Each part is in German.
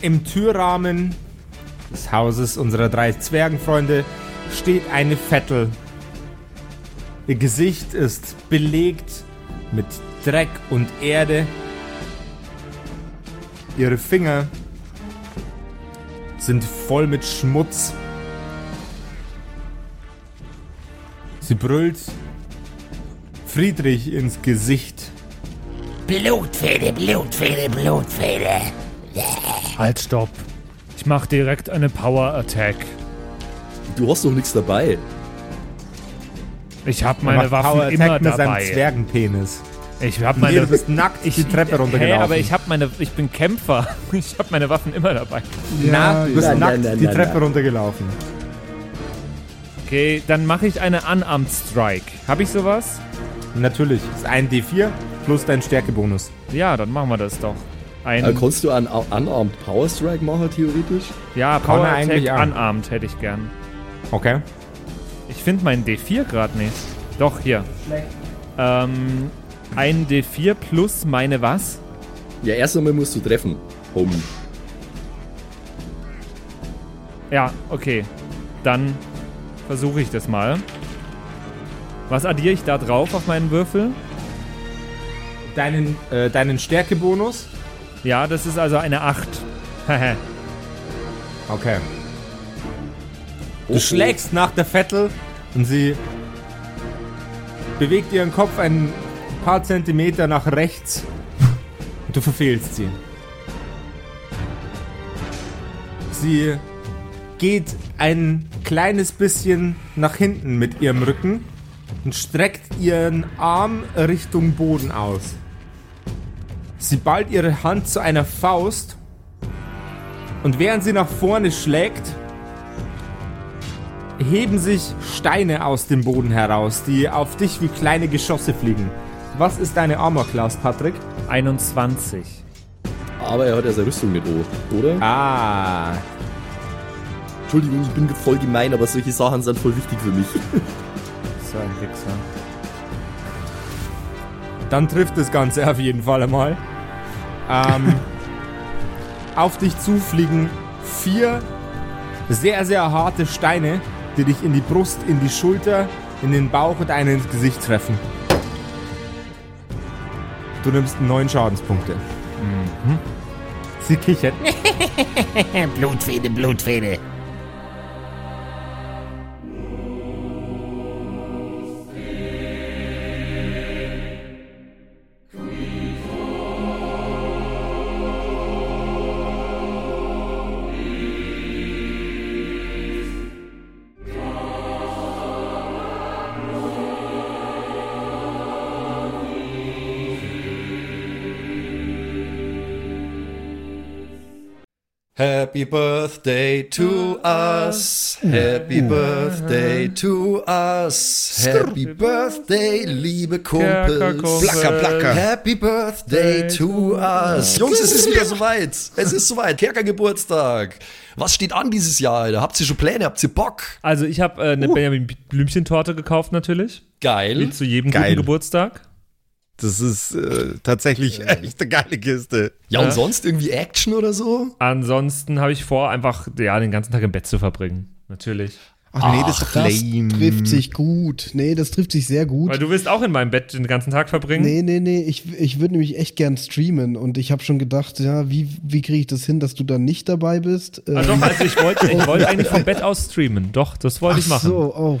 Im Türrahmen des Hauses unserer drei Zwergenfreunde steht eine Vettel. Ihr Gesicht ist belegt mit Dreck und Erde. Ihre Finger sind voll mit Schmutz. Sie brüllt Friedrich ins Gesicht. Blutfede, Blutfede, Blutfede. Halt, stopp. Ich mach direkt eine Power Attack. Du hast doch nichts dabei. Ich hab meine Waffen Power immer Attack mit seinem dabei. Zwergenpenis. Ich hab Nee, meine du bist nackt ich, die Treppe Hä, runtergelaufen. aber ich hab meine ich bin Kämpfer. Ich hab meine Waffen immer dabei. Na, du bist Nein, nackt nein, nein, die nein, Treppe nein. runtergelaufen. Okay, dann mache ich eine Unarmed Strike. Hab ich sowas? Natürlich. Das ist ein D4 plus dein Stärkebonus. Ja, dann machen wir das doch. Ein Äh, konntest du einen Unarmed Power Strike machen, theoretisch? ja, kann Power er Attack. Unarmed hätte ich gern. Okay. Ich finde meinen D4 gerade nicht. Doch, hier. Ähm, ein D4 plus meine was? Ja, erst einmal musst du treffen, Homie. Ja, okay. Dann versuche ich das mal. Was addiere ich da drauf auf meinen Würfel? Deinen, äh, deinen Stärkebonus. Ja, das ist also eine 8. Hehe. Okay. Oh, Du schlägst nach der Vettel und sie bewegt ihren Kopf ein paar Zentimeter nach rechts und du verfehlst sie. Sie geht ein kleines bisschen nach hinten mit ihrem Rücken und streckt ihren Arm Richtung Boden aus. Sie ballt ihre Hand zu einer Faust und während sie nach vorne schlägt, heben sich Steine aus dem Boden heraus, die auf dich wie kleine Geschosse fliegen. Was ist deine Armor Class, Patrick? 21. Aber er hat ja seine Rüstung mit O, oder? Ah, Entschuldigung, ich bin voll gemein, aber solche Sachen sind voll wichtig für mich. So ein Wichser. dann trifft das Ganze auf jeden Fall einmal. Ähm, auf dich zufliegen vier sehr, sehr harte Steine, die dich in die Brust, in die Schulter, in den Bauch und einen ins Gesicht treffen. Du nimmst neun Schadenspunkte. Sie kichert. Blutfede, Blutfede. Happy Birthday to us. Happy Birthday to us. Happy Birthday, liebe Kumpels. Placker, placker. Happy Birthday to us. Jungs, es ist wieder soweit. Es ist soweit. Kerkergeburtstag. Was steht an dieses Jahr, Alter? Habt ihr schon Pläne? Habt ihr Bock? Also ich habe äh, eine Benjamin Blümchentorte gekauft natürlich. Wie Geil. zu jedem Geil. guten Geburtstag. Das ist äh, tatsächlich echt eine geile Kiste. Ja, und Ja. sonst irgendwie Action oder so? Ansonsten habe ich vor, einfach ja, den ganzen Tag im Bett zu verbringen. Natürlich. Ach nee, das doch Das trifft sich gut. Nee, das trifft sich sehr gut. Weil du willst auch in meinem Bett den ganzen Tag verbringen? Nee, nee, nee, ich, ich würde nämlich echt gern streamen und ich habe schon gedacht, ja, wie, wie kriege ich das hin, dass du dann nicht dabei bist? Ah, doch, also ich wollte ich wollte eigentlich vom Bett aus streamen. Doch, das wollte ich Ach machen. so, oh.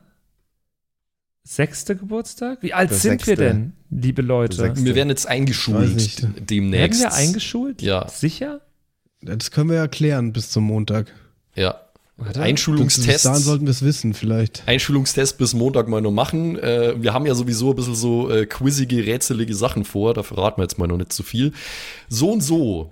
sechste Geburtstag? Wie alt Der sind wir sechste. denn, liebe Leute? Wir werden jetzt eingeschult nicht. Werden demnächst. wir eingeschult? Ja. Sicher? Das können wir ja klären bis zum Montag. Ja. Bis Einschulungstest. dahin sollten wir es wissen, vielleicht. Einschulungstest bis Montag mal noch machen. Äh, wir haben ja sowieso ein bisschen so äh, quizzige, rätselige Sachen vor. Da verraten wir jetzt mal noch nicht zu viel. So und so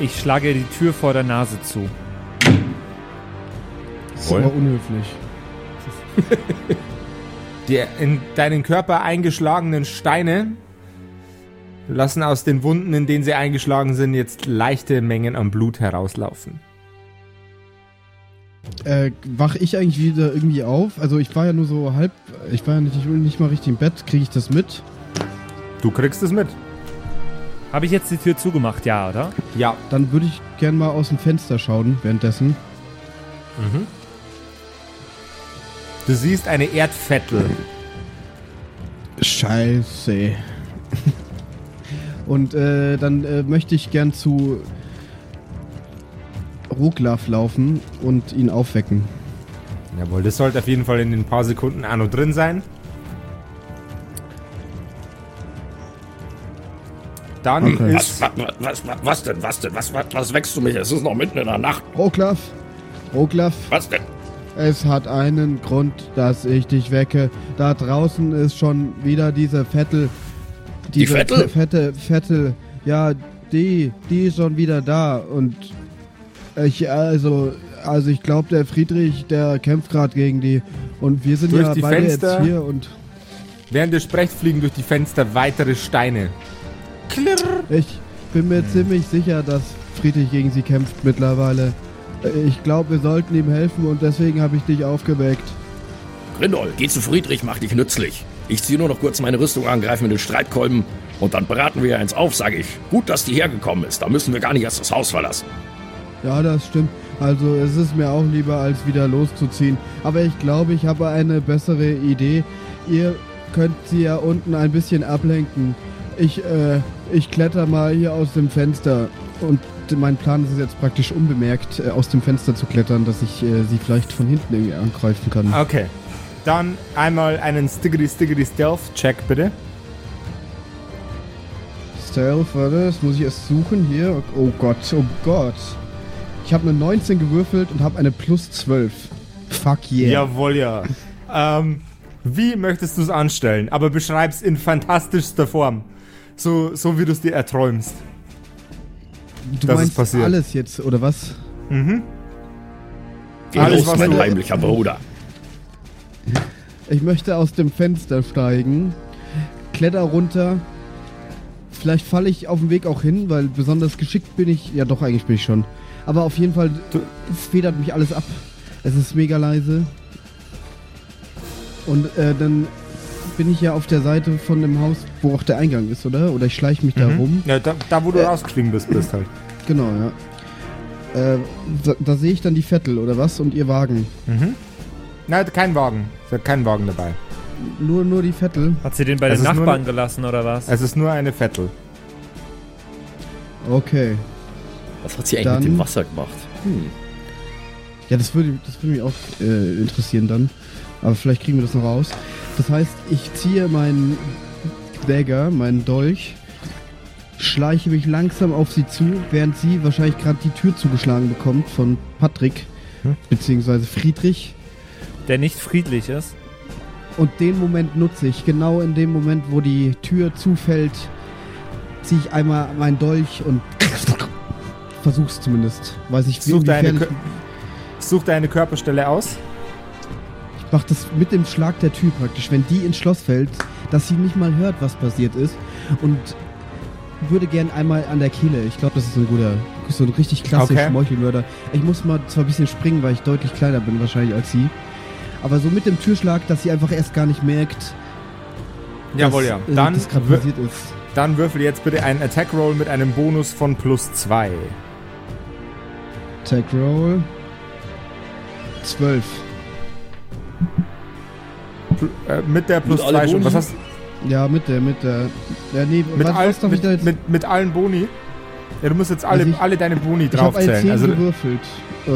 Ich schlage die Tür vor der Nase zu. Das ist aber unhöflich. Die in deinen Körper eingeschlagenen Steine lassen aus den Wunden, in denen sie eingeschlagen sind, jetzt leichte Mengen an Blut herauslaufen. Äh, wach ich eigentlich wieder irgendwie auf? Also ich war ja nur so halb, ich war ja nicht, nicht mal richtig im Bett. Kriege ich das mit? Du kriegst es mit. Habe ich jetzt die Tür zugemacht? Ja, oder? Ja. Dann würde ich gern mal aus dem Fenster schauen währenddessen. Du siehst eine Erdvettel. Scheiße. Und äh, dann äh, möchte ich gern zu Ruglaf laufen und ihn aufwecken. Jawohl, das sollte auf jeden Fall in den paar Sekunden noch drin sein. Dann Okay. ist. Was, was, was, was, was denn, was denn, was, was, was wächst du mich? Es ist noch mitten in der Nacht. Ruglaf, Ruglaf, Was denn? es hat einen Grund, dass ich dich wecke. Da draußen ist schon wieder diese Vettel. Diese Vettel? Fe- Fette, Vettel. Ja, die, die ist schon wieder da. Und ich, also, also ich glaube, der Friedrich, der kämpft gerade gegen die. Und wir sind Durch ja die beide Fenster? jetzt hier und Während ihr sprecht, fliegen durch die Fenster weitere Steine. Klirr. ich bin mir ziemlich sicher, dass Friedrich gegen sie kämpft mittlerweile. Ich glaube, wir sollten ihm helfen und deswegen habe ich dich aufgeweckt. Grindol, geh zu Friedrich, mach dich nützlich. Ich ziehe nur noch kurz meine Rüstung an, greife mir den Streitkolben und dann beraten wir eins auf, sage ich. Gut, dass die hergekommen ist. Da müssen wir gar nicht erst das Haus verlassen. Ja, das stimmt. Also es ist mir auch lieber, als wieder loszuziehen. Aber ich glaube, ich habe eine bessere Idee. Ihr könnt sie ja unten ein bisschen ablenken. Ich, äh, ich kletter mal hier aus dem Fenster. Und mein Plan ist es jetzt praktisch unbemerkt, äh, aus dem Fenster zu klettern, dass ich äh, sie vielleicht von hinten irgendwie angreifen kann. Okay. Dann einmal einen Stiggity Stiggity Stealth Check bitte. Stealth, warte, das muss ich erst suchen hier. Oh Gott, oh Gott. Ich habe eine 19 gewürfelt und habe eine plus 12. Fuck yeah. Jawohl, ja. ähm, wie möchtest du es anstellen? Aber beschreib's in fantastischster Form. So, so wie du es dir erträumst. du das ist meinst passiert. alles jetzt, oder was? Geh Alles, los, was mein du- heimlicher Bruder. Ich möchte aus dem Fenster steigen, kletter runter. Vielleicht falle ich auf dem Weg auch hin, weil besonders geschickt bin ich. Ja, doch, eigentlich bin ich schon. Aber auf jeden Fall Du- federt mich alles ab. Es ist mega leise. Und äh, dann bin ich ja auf der Seite von dem Haus, wo auch der Eingang ist, oder? Oder ich schleiche mich da rum. Ja, da, da wo du Äh. rausgestiegen bist, bist halt. Genau, ja. Äh, da, da sehe ich dann die Vettel, oder was? Und ihr Wagen. Nein, kein Wagen. Es hat keinen Wagen dabei. Nur, nur die Vettel. Hat sie den bei Es den ist nur Nachbarn ne- gelassen oder was? Es ist nur eine Vettel. Okay. Was hat sie eigentlich Dann- mit dem Wasser gemacht? Hm. Ja, das würde, das würde mich auch äh, interessieren dann. Aber vielleicht kriegen wir das noch raus. Das heißt, ich ziehe meinen Dagger, meinen Dolch, schleiche mich langsam auf sie zu, während sie wahrscheinlich gerade die Tür zugeschlagen bekommt von Patrick, beziehungsweise Friedrich. Der nicht friedlich ist. Und den Moment nutze ich. Genau in dem Moment, wo die Tür zufällt, ziehe ich einmal meinen Dolch und versuch's zumindest. Weiß ich, wie Such deine, Such deine Körperstelle aus. Ich mach das mit dem Schlag der Tür praktisch, wenn die ins Schloss fällt, dass sie nicht mal hört, was passiert ist. Und würde gern einmal an der Kehle. Ich glaube, das ist so ein guter, so ein richtig klasse Okay. Schmeuchelmörder. Ich muss mal zwar ein bisschen springen, weil ich deutlich kleiner bin wahrscheinlich als sie. Aber so mit dem Türschlag, dass sie einfach erst gar nicht merkt, Jawohl, ja. äh, Dann, das gerade passiert ist. dann würfel jetzt bitte einen Attack Roll mit einem Bonus von plus 2. Tag Roll. 12. Äh, mit der plus Mit alle 2 schon. Boni? Was hast Ja, mit der, mit der. Ja, nee, mit, was, all, was ich mit, jetzt? mit, mit allen Boni? Ja, du musst jetzt alle, Also ich- alle deine Boni Ich habe ein 10 draufzählen. Also, gewürfelt. Äh,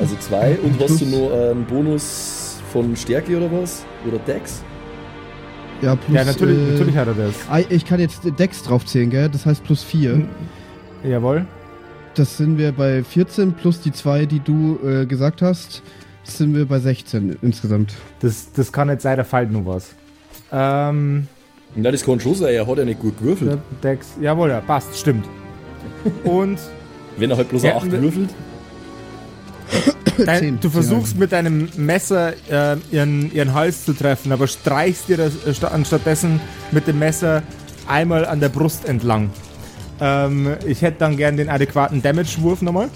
Also zwei und hast du Plus- noch einen Bonus von Stärke oder was? Oder Dex? ja, plus, ja, natürlich, äh, natürlich hat er das. Ich kann jetzt Dex draufzählen, gell? Das heißt plus 4. Hm. Jawohl. Das sind wir bei 14 plus die 2, die du äh, gesagt hast. Sind wir bei 16 insgesamt. Das, das kann nicht sein, da fällt nur was. Ähm, Na, das kann schon sein, er hat ja nicht gut gewürfelt. Dex, jawohl, ja, passt, stimmt. Und Wenn er halt bloß eine 8 wir- würfelt. dein, Zehn, du zehn versuchst mit deinem Messer äh, ihren, ihren Hals zu treffen, aber streichst dir das äh, sta- anstattdessen mit dem Messer einmal an der Brust entlang. Ähm, ich hätte dann gern den adäquaten Damage-Wurf nochmal.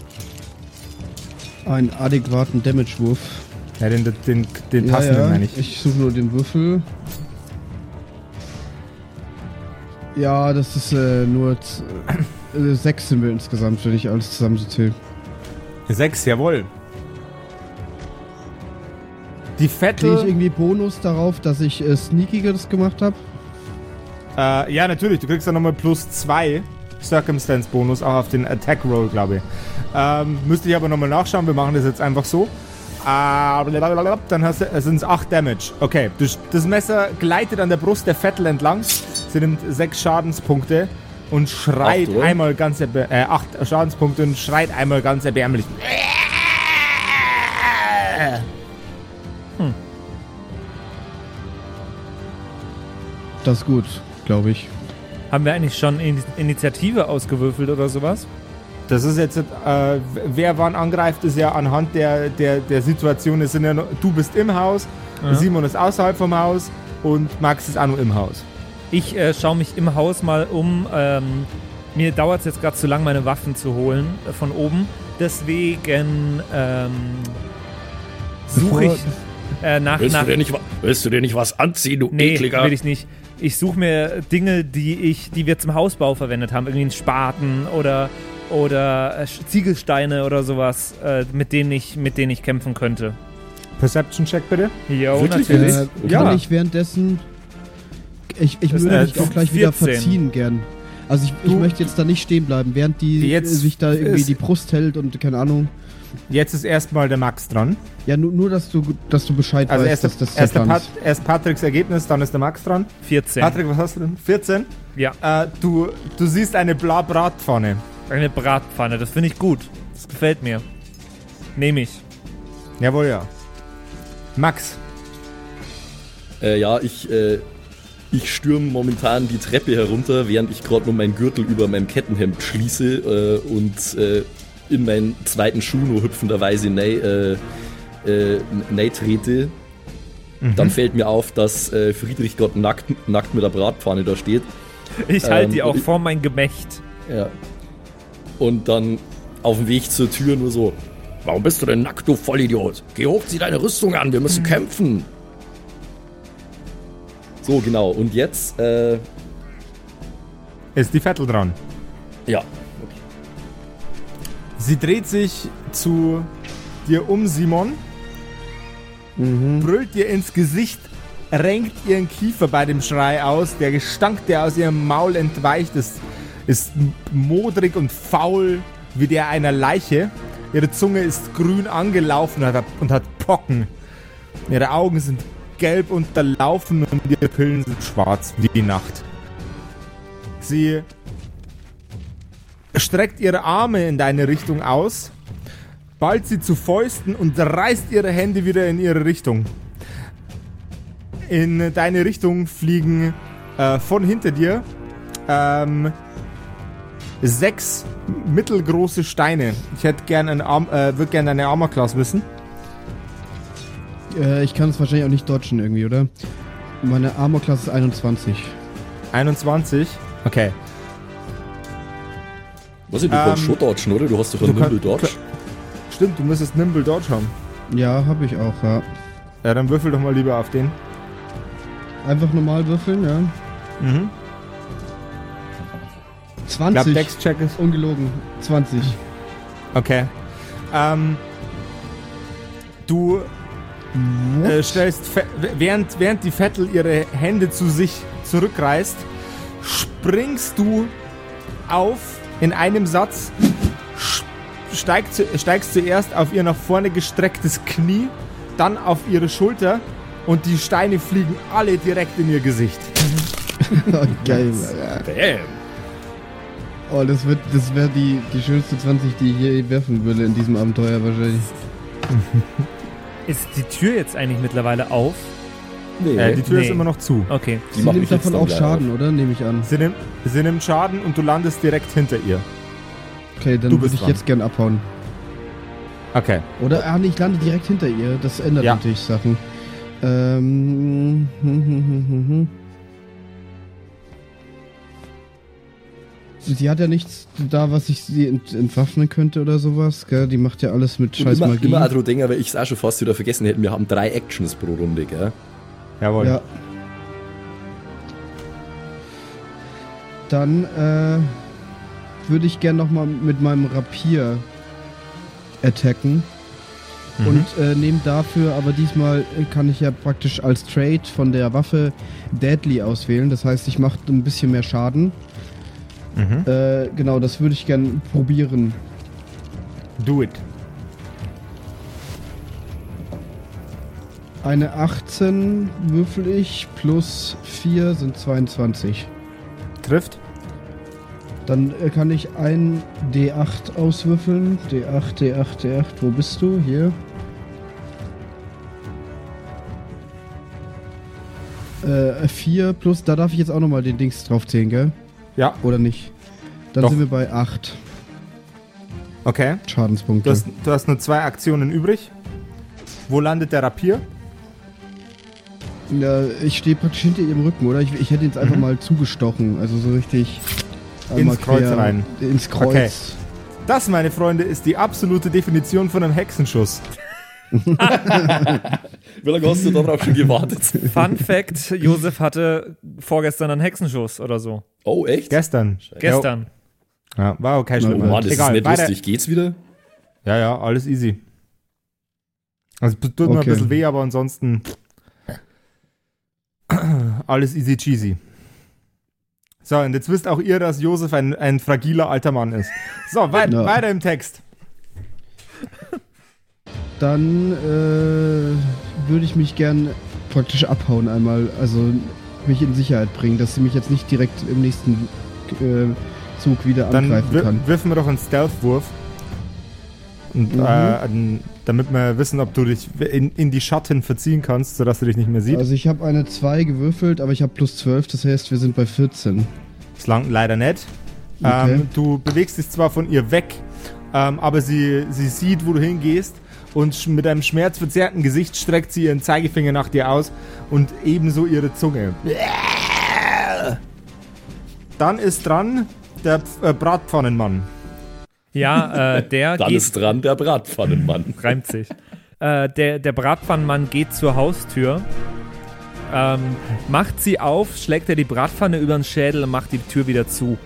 Einen adäquaten Damage-Wurf. Ja, den, den, den, den Ja, passenden ja. meine ich. Ich suche nur den Würfel. Ja, das ist äh, nur äh, sechs sind wir insgesamt, wenn ich alles zusammen so zähle. Sechs, jawohl. Die Kriege ich irgendwie Bonus darauf, dass ich äh, Sneakiges gemacht habe? Äh, ja, natürlich. Du kriegst dann nochmal plus zwei Circumstance-Bonus auch auf den Attack-Roll, glaube ich. Ähm, müsste ich aber nochmal nachschauen. Wir machen das jetzt einfach so. Blablabla, dann sind es 8 Damage. Okay, das Messer gleitet an der Brust der Vettel entlang. Sie nimmt 6 Schadenspunkte und schreit Acht, einmal ganz äh, 8 Schadenspunkte und schreit einmal ganz erbärmlich. Das ist gut, glaube ich. Haben wir eigentlich schon In Initiative ausgewürfelt oder sowas? Das ist jetzt, äh, wer wann angreift, ist ja anhand der, der, der Situation. Es sind ja noch, du bist im Haus, Ja. Simon ist außerhalb vom Haus und Max ist auch noch im Haus. Ich äh, schaue mich im Haus mal um. Ähm, mir dauert es jetzt gerade zu lang, meine Waffen zu holen äh, von oben. Deswegen ähm, suche ich äh, nach, Willst nach du, dir nicht, willst du dir nicht was anziehen, du Nee, ekliger? will ich nicht. Ich suche mir Dinge, die ich, die wir zum Hausbau verwendet haben. Irgendwie einen Spaten oder, oder äh, Ziegelsteine oder sowas, äh, mit, denen ich, mit denen ich kämpfen könnte. Perception-Check bitte. Jo, Wirklich natürlich. Äh, Ja. Kann ich währenddessen. Ich, ich Das würde ist, mich äh, auch gleich wieder 14. verziehen gern. Also ich, ich möchte jetzt da nicht stehen bleiben, während die Jetzt äh, sich da irgendwie die Brust hält und keine Ahnung. Jetzt ist erstmal der Max dran. Ja, nur, nur dass du dass du Bescheid Also weißt, erst, dass das erst, Pat, ist. erst Patricks Ergebnis, dann ist der Max dran. 14. Patrick, was hast du denn? 14? Ja, Äh, du, du siehst eine Bla-Bratpfanne. eine Bratpfanne. Das finde ich gut. Das gefällt mir. Nehme ich. Jawohl, ja. Max, Äh, ja, ich, äh, ich stürme momentan die Treppe herunter, während ich gerade nur meinen Gürtel über meinem Kettenhemd schließe äh, und äh, in meinen zweiten Schuh nur hüpfenderweise nei, äh, äh, trete. Dann fällt mir auf, dass äh, Friedrich gerade nackt, nackt mit der Bratpfanne da steht. Ich Ähm, halte die auch ich- vor mein Gemächt. Ja. Und dann auf dem Weg zur Tür nur so, Warum bist du denn nackt, du Vollidiot? Geh hoch, zieh deine Rüstung an, wir müssen kämpfen. so genau. Und jetzt, äh, ist die Vettel dran. ja. Sie dreht sich zu dir um, Simon, brüllt dir ins Gesicht, renkt ihren Kiefer bei dem Schrei aus. Der Gestank, der aus ihrem Maul entweicht, ist, ist modrig und faul wie der einer Leiche. Ihre Zunge ist grün angelaufen und hat, und hat Pocken. Ihre Augen sind gelb unterlaufen und ihre Pillen sind schwarz wie die Nacht. Sie streckt ihre Arme in deine Richtung aus, ballt sie zu Fäusten und reißt ihre Hände wieder in ihre Richtung. In deine Richtung fliegen äh, von hinter dir ähm, sechs mittelgroße Steine. Ich hätte gern einen Arm, äh, würde gerne eine Armor Class wissen. Äh, ich kann es wahrscheinlich auch nicht dodgen irgendwie, oder? Meine Armor-Klasse ist 21. 21. Okay. Was ich, du Ähm, kannst schon dodgen, oder? Du hast doch einen Nimble Dodge. Stimmt, du müsstest Nimble Dodge haben. Ja, habe ich auch, ja. Ja, dann würfel doch mal lieber auf den. Einfach normal würfeln, ja. Mhm. Ich 20. glaube, Dex-Check ist. Ungelogen. 20. Okay. Ähm, du äh, stellst, während, während die Vettel ihre Hände zu sich zurückreißt, springst du auf in einem Satz steigt, steigst zuerst auf ihr nach vorne gestrecktes Knie, dann auf ihre Schulter und die Steine fliegen alle direkt in ihr Gesicht. Geil. Bam. Oh, das wird, das wäre die, die schönste 20, die ich je werfen würde in diesem Abenteuer wahrscheinlich. Ist die Tür jetzt eigentlich mittlerweile auf? Nee, Äh, die Tür Nee. ist immer noch zu. Okay. die Sie macht nimmt mich jetzt davon auch gleich Schaden, oder? Nehme ich an. Sie nimmt, sie nimmt Schaden und du landest direkt hinter ihr. Okay, dann Du würde bist ich dran. jetzt gern abhauen. Okay. Oder, ah nee, ich lande direkt hinter ihr. Das ändert Ja. natürlich Sachen. Ähm. hm, hm, hm, hm, hm. Sie hat ja nichts da, was ich sie ent entwaffnen könnte oder sowas, gell? Die macht ja alles mit scheiß immer, Magie. immer auch dran denken, weil ich es auch schon fast wieder vergessen hätte, wir haben drei Actions pro Runde, gell? Jawohl. Ja. Dann äh, würde ich gern nochmal mit meinem Rapier attacken. Mhm. Und äh, nehme dafür, aber diesmal kann ich ja praktisch als Trade von der Waffe Deadly auswählen. Das heißt, ich mache ein bisschen mehr Schaden. Mhm. Äh, genau, das würde ich gern probieren. Do it. Eine 18 würfel ich, plus 4 sind 22. Trifft. Dann äh, kann ich ein D8 auswürfeln. D8, D8, D8. Wo bist du? Hier. Äh, 4 plus, da darf ich jetzt auch nochmal den Dings draufzählen, gell? Ja. Oder nicht? Dann Doch. sind wir bei 8 Okay. Schadenspunkte. Du hast, du hast nur zwei Aktionen übrig. Wo landet der Rapier? Ja, ich stehe praktisch hinter ihrem Rücken, oder? Ich, ich hätte jetzt einfach Mhm. mal zugestochen. Also so richtig. Ins Kreuz rein. Ins Kreuz. Okay. Das, meine Freunde, ist die absolute Definition von einem Hexenschuss. Wie lange hast du darauf schon gewartet? Fun Fact: Josef hatte vorgestern einen Hexenschuss oder so. Oh, echt? Gestern. Gestern. Ja, war okay, schlimm. Oh Mann, das Egal, ist nicht weiter. lustig. Geht's wieder? Ja, ja, alles easy. Also es tut mir ein Okay. bisschen weh, aber ansonsten alles easy cheesy. So, und jetzt wisst auch ihr, dass Josef ein, ein fragiler alter Mann ist. So, wei Ja. weiter im Text. Dann äh, würde ich mich gern praktisch abhauen einmal. Also mich in Sicherheit bringen, dass sie mich jetzt nicht direkt im nächsten äh, Zug wieder Dann angreifen wir kann. wirfen wir doch einen Stealth-Wurf. Und, Mhm. äh, damit wir wissen, ob du dich in, in die Schatten verziehen kannst, sodass du dich nicht mehr sieht. Also ich habe eine 2 gewürfelt, aber ich habe plus 12, das heißt, wir sind bei 14. Das langt leider nicht. Okay. Ähm, du bewegst dich zwar von ihr weg, ähm, aber sie, sie sieht, wo du hingehst und mit einem schmerzverzerrten Gesicht streckt sie ihren Zeigefinger nach dir aus und ebenso ihre Zunge. Dann ist dran der äh, Bratpfannenmann. Ja, äh, der Dann geht. ist dran der Bratpfannenmann. reimt sich. Äh, der, der Bratpfannenmann geht zur Haustür, ähm, macht sie auf, schlägt er die Bratpfanne über den Schädel und macht die Tür wieder zu.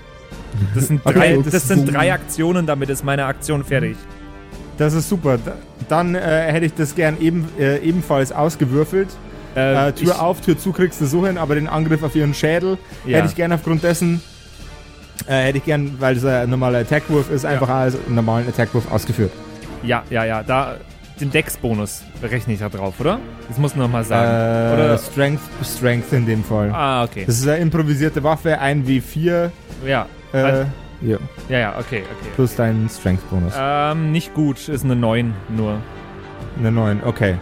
Das sind Okay, drei, das das sind drei Aktionen, damit ist meine Aktion fertig. Das ist super. Da- Dann äh, hätte ich das gern eben, äh, ebenfalls ausgewürfelt. Äh, Äh, Tür ich, auf, Tür zu kriegst du so hin, aber den Angriff auf ihren Schädel Ja. hätte ich gern aufgrund dessen, äh, hätte ich gern, weil es ein normaler Attackwurf ist, einfach als einen normalen Attackwurf ausgeführt. Ja, ja, ja. Da, den Dex-Bonus berechne ich da drauf, oder? Das muss noch mal sagen. Äh, Oder- Strength, Strength in dem Fall. ah, okay. Das ist eine improvisierte Waffe, ein W4, Ja, äh, Also- ja, ja, ja, okay, okay. plus dein Strength-Bonus. Ähm, nicht gut, ist eine 9 nur. Eine 9, okay.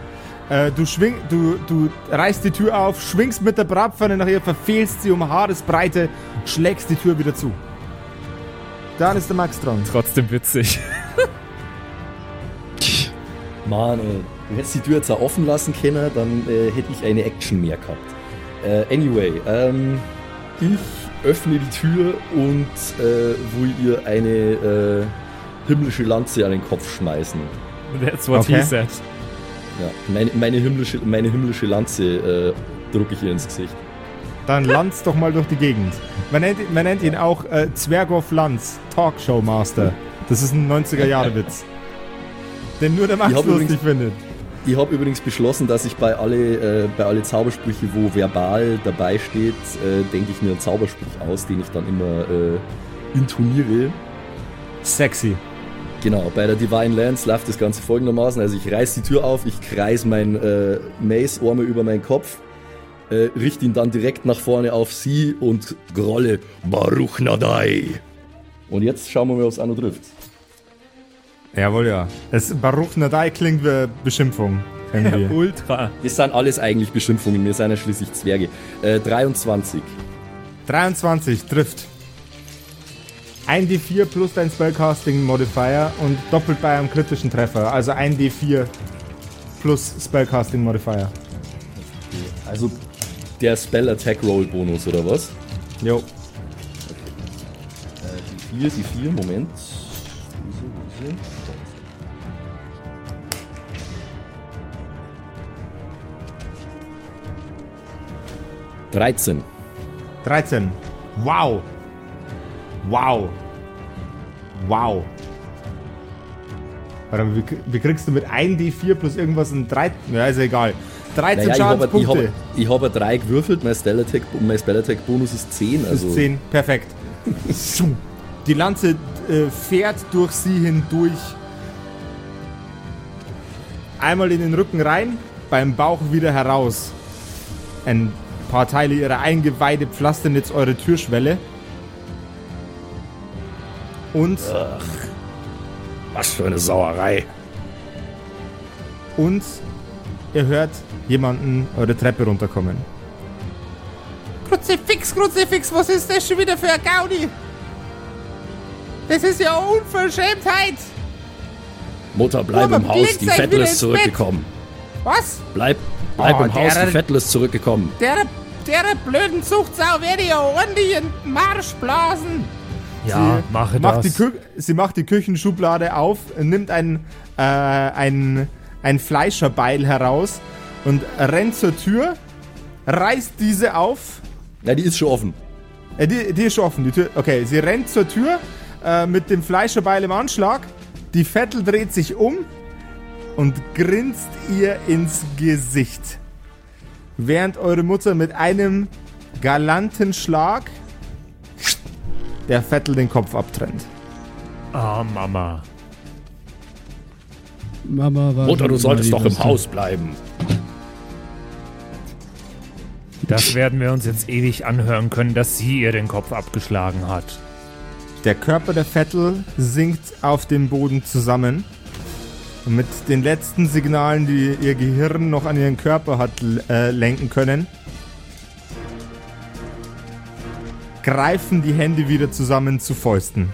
Äh, du schwing, du, du reißt die Tür auf, schwingst mit der Bratpfanne nach ihr, verfehlst sie um Haaresbreite, schlägst die Tür wieder zu. Dann ist der Max dran. Trotzdem witzig. Mann, ey. Du hättest die Tür jetzt auch offen lassen können, dann äh, hätte ich eine Action mehr gehabt. Äh, anyway, ähm, ich öffne die Tür und äh, will ihr eine äh, himmlische Lanze an den Kopf schmeißen. That's what Okay. he said. Ja, meine, meine, himmlische, meine himmlische Lanze äh, drücke ich ihr ins Gesicht. Dann Lanz doch mal durch die Gegend. Man nennt, man nennt ihn auch äh, Zwerghoff Lanz, Talkshow Master. Das ist ein 90er-Jahre-Witz. Den nur der Max lustig übrigens- findet. Ich habe übrigens beschlossen, dass ich bei alle, äh, bei alle Zaubersprüche, wo verbal dabei steht, äh, denke ich mir einen Zauberspruch aus, den ich dann immer äh, intoniere. Sexy. Genau, bei der Divine Lance läuft das Ganze folgendermaßen. Also ich reiß die Tür auf, ich kreis mein äh, Mace-Arme über meinen Kopf, äh, richte ihn dann direkt nach vorne auf sie und grolle Baruch Nadai. Und jetzt schauen wir mal, ob es auch noch trifft. Jawohl, ja. Das Baruch Nadai klingt wie Beschimpfung. Irgendwie. Ultra. Das sind alles eigentlich Beschimpfungen, wir sind ja schließlich Zwerge. Äh, 23. 23 trifft. 1d4 plus dein Spellcasting Modifier und doppelt bei einem kritischen Treffer. Also 1d4 plus Spellcasting Modifier. Also der Spell Attack Roll Bonus oder was? Jo. Äh, die 4, die 4, Moment. Ist sie? 13. 13. Wow. Wow. Wow. Warte wie, wie kriegst du mit 1d4 plus irgendwas ein 13? Ja, ist ja egal. 13 Naja, ich habe ich Schadenspunkte. hab, hab eine 3 gewürfelt, mein Spell Attack, mein Spell Bonus ist 10. Das Also ist 10. Perfekt. Die Lanze äh, fährt durch sie hindurch. Einmal in den Rücken rein, beim Bauch wieder heraus. Ein paar Teile ihrer Eingeweide pflastern jetzt eure Türschwelle. Und, was für eine Sauerei. und ihr hört jemanden eure Treppe runterkommen. Kruzifix, Kruzifix, was ist das schon wieder für ein Gaudi? Das ist ja Unverschämtheit! Mutter, bleib Mama, im Haus, die Vettel ist zurückgekommen. Was? Bleib, bleib Oh, im Haus, der- die Vettel ist zurückgekommen. Der, der blöden Zuchtsau werde ich ja ordentlich in den Marsch blasen. Ja, mache macht das. Die Kü sie macht die Küchenschublade auf, nimmt ein, äh, ein, ein Fleischerbeil heraus und rennt zur Tür, reißt diese auf. Ja, die ist schon offen. Äh, die, die ist schon offen, die Tür. Okay, sie rennt zur Tür äh, mit dem Fleischerbeil im Anschlag. Die Vettel dreht sich um und grinst ihr ins Gesicht. Während eure Mutter mit einem galanten Schlag der Vettel den Kopf abtrennt. Ah, Mama. Mama war Mutter, du solltest doch im. Haus bleiben. Das werden wir uns jetzt ewig anhören können, dass sie ihr den Kopf abgeschlagen hat. Der Körper der Vettel sinkt auf dem Boden zusammen. Und mit den letzten Signalen, die ihr Gehirn noch an ihren Körper hat äh, lenken können, greifen die Hände wieder zusammen zu Fäusten.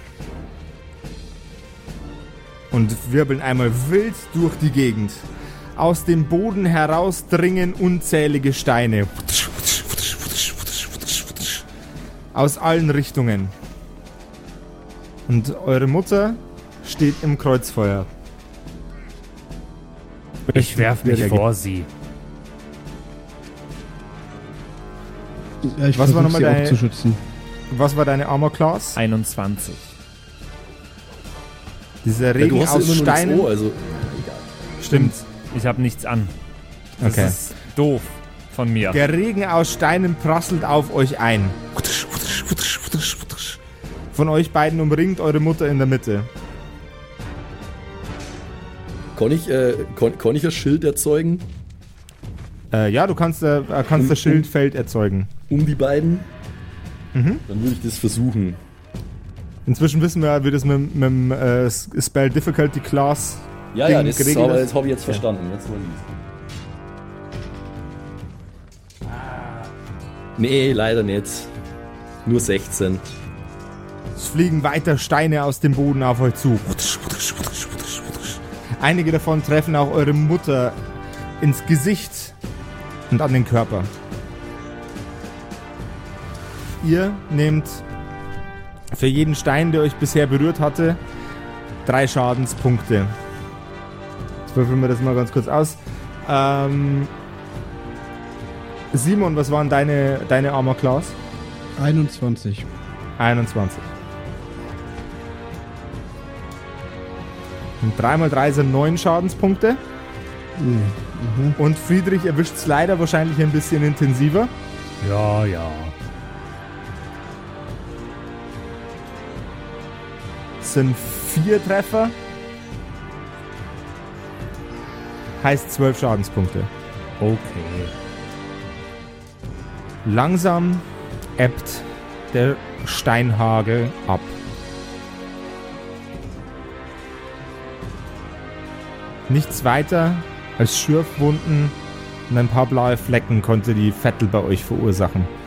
Und wirbeln einmal wild durch die Gegend. Aus dem Boden heraus dringen unzählige Steine. Aus allen Richtungen. Und eure Mutter steht im Kreuzfeuer. Ich werf mich vor sie. Ja, ich Was war nochmal sie auch deine- zu schützen. Was war deine Armor Class? 21. Dieser Ja, Regen du hast ja aus. O, also Stimmt. Ich habe nichts an. Das Okay. ist doof von mir. Der Regen aus Steinen prasselt auf euch ein. Von euch beiden umringt eure Mutter in der Mitte. kann ich, äh, kann, kann ich ein Schild erzeugen Äh, ja, du kannst, äh, kannst Um- das Schildfeld erzeugen. um die beiden? Mhm. Dann würde ich das versuchen. Inzwischen wissen wir, wie das mit, mit dem äh, Spell Difficulty Class. Ja, Ding ja, das, geregelt aber ist. das habe ich jetzt verstanden. Jetzt weiß ich's. Nee, leider nicht. Nur 16. Es fliegen weiter Steine aus dem Boden auf euch zu. Einige davon treffen auch eure Mutter ins Gesicht und an den Körper. Ihr nehmt für jeden Stein, der euch bisher berührt hatte, drei Schadenspunkte. Jetzt würfeln wir das mal ganz kurz aus. Ähm, Simon, was waren deine, deine Armor Class? 21. 21. Und 3 mal 3 sind 9 Schadenspunkte. Mhm. Und Friedrich erwischt es leider wahrscheinlich ein bisschen intensiver. Ja, ja. Das sind vier Treffer. Heißt zwölf Schadenspunkte. Okay. Langsam ebbt der Steinhagel ab. Nichts weiter als Schürfwunden und ein paar blaue Flecken konnte die Vettel bei euch verursachen.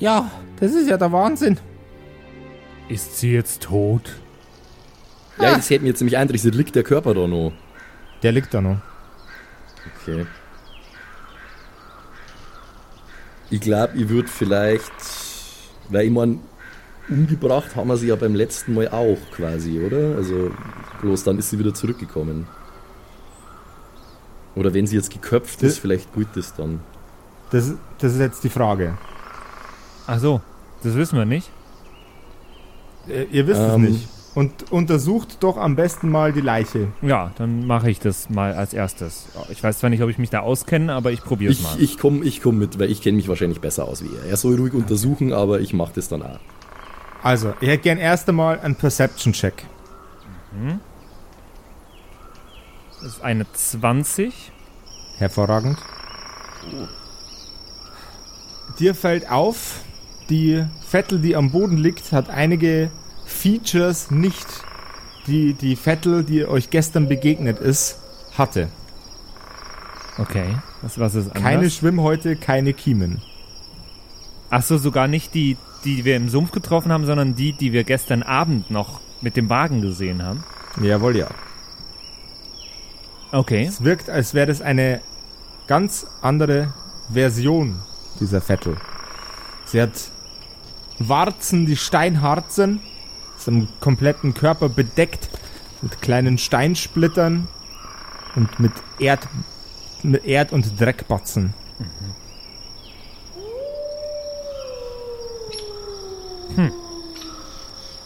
Ja, das ist ja der Wahnsinn. Ist sie jetzt tot? Ja, das hätte mir jetzt nämlich interessiert, liegt der Körper da noch? Der liegt da noch. Okay. Ich glaube, ich würde vielleicht, weil ich meine, umgebracht haben wir sie ja beim letzten Mal auch quasi, oder? Also bloß dann ist sie wieder zurückgekommen. Oder wenn sie jetzt geköpft ist, Das- vielleicht gut ist dann. Das, das ist jetzt die Frage. Ach so, das wissen wir nicht. Äh, Ihr wisst Ähm. es nicht. Und untersucht doch am besten mal die Leiche. Ja, dann mache ich das mal als erstes. Ich weiß zwar nicht, ob ich mich da auskenne, aber ich probiere es mal. ich komme ich komm mit, weil ich kenne mich wahrscheinlich besser aus wie er. Er soll ruhig untersuchen, aber ich mache das dann auch. Also, ich hätte gern erst einmal einen Perception-Check. Das ist eine 20. Hervorragend. Dir fällt auf, die Vettel, die am Boden liegt, hat einige Features nicht, die die Vettel, die euch gestern begegnet ist, hatte. Okay. Was, was ist anders? Keine Schwimmhäute, keine Kiemen. Ach so, sogar nicht die, die wir im Sumpf getroffen haben, sondern die, die wir gestern Abend noch mit dem Wagen gesehen haben. Jawohl, ja. Okay. Es wirkt, als wäre das eine ganz andere Version dieser Vettel. Sie hat Warzen, die steinhart sind, ist am kompletten Körper bedeckt mit kleinen Steinsplittern und mit Erd, mit Erd- und Dreckbatzen.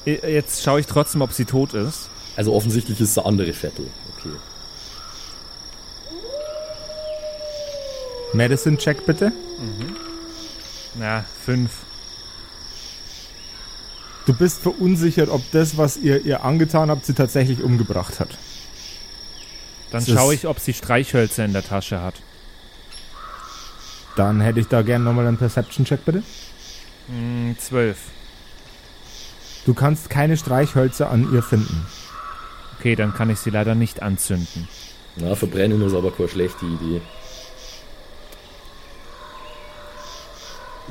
I- Jetzt schaue ich trotzdem, ob sie tot ist. Also offensichtlich ist es eine andere Vettel. Okay. Medicine-Check bitte. Na, fünf. Du bist verunsichert, ob das, was ihr ihr angetan habt, sie tatsächlich umgebracht hat. Dann schaue ich, ob sie Streichhölzer in der Tasche hat. Dann hätte ich da gerne nochmal einen Perception-Check bitte. Hm, zwölf. Du kannst keine Streichhölzer an ihr finden. Okay, dann kann ich sie leider nicht anzünden. Na, verbrennen ist aber keine schlechte Idee.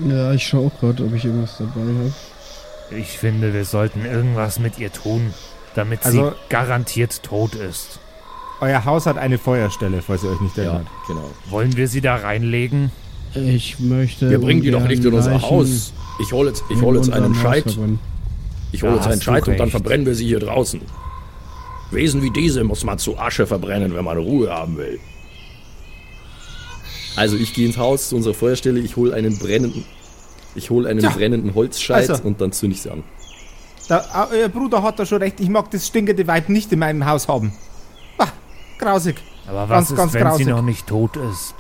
Ja, ich schaue auch gerade, ob ich irgendwas dabei habe. Ich finde, wir sollten irgendwas mit ihr tun, damit Also- sie garantiert tot ist. Euer Haus hat eine Feuerstelle, falls ihr euch nicht Ja, erinnert. genau. Wollen wir sie da reinlegen? Ich möchte. Wir bringen die doch nicht in unser Haus. Ich hole jetzt, ich hol jetzt einen Scheit. Ich hole jetzt einen Scheit und dann verbrennen wir sie hier draußen. Wesen wie diese muss man zu Asche verbrennen, wenn man Ruhe haben will. Also ich gehe ins Haus zu unserer Feuerstelle, ich hole einen brennenden, ich hole einen Tja, brennenden Holzscheit also. und dann zünde ich sie an. Da, ah, euer Bruder hat da schon recht, ich mag das stinkende Weib nicht in meinem Haus haben. Ah, grausig. Aber was Ganz, ist, ganz wenn grausig. sie noch nicht tot ist?